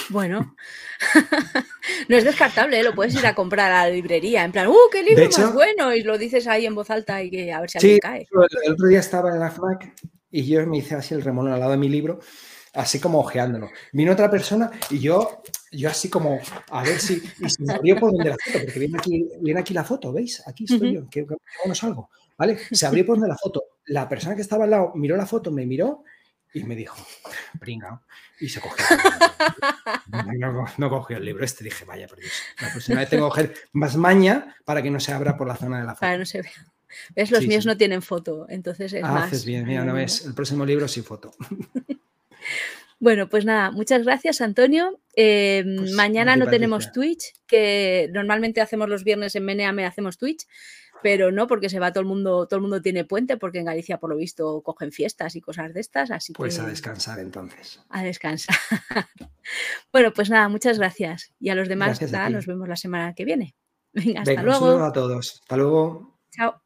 Bueno, no es descartable, ¿eh? lo puedes ir a comprar a la librería, en plan, ¡uh, qué libro más bueno! Y lo dices ahí en voz alta y que a ver si alguien cae. El otro día estaba en la FNAC y yo me hice así el remolón al lado de mi libro, así como ojeándolo. Vino otra persona y yo, yo así como, a ver si, y se me abrió por donde la foto, porque viene aquí, viene aquí la foto, ¿veis? Aquí estoy yo, que, que no salgo, ¿vale? Se abrió por donde la foto. La persona que estaba al lado miró la foto, me miró y me dijo, pringa, y se cogió. no, cogió el libro este, dije, vaya por Dios. La próxima vez tengo que coger más maña para que no se abra por la zona de la foto. Para no se vea. ¿Ves? Los míos no tienen foto, entonces es ah, Haces bien, mira, no ves, el próximo libro sin foto. Bueno, pues nada, muchas gracias, Antonio. Em, pues mañana no tenemos Twitch, que normalmente hacemos los viernes en Meneame, hacemos Twitch pero no porque se va todo el mundo, todo el mundo tiene puente, porque en Galicia por lo visto cogen fiestas y cosas de estas, así pues a descansar entonces. A descansar. bueno, pues nada, muchas gracias. Y a los demás nos vemos la semana que viene. Venga, hasta luego. Un a todos. Hasta luego. Chao.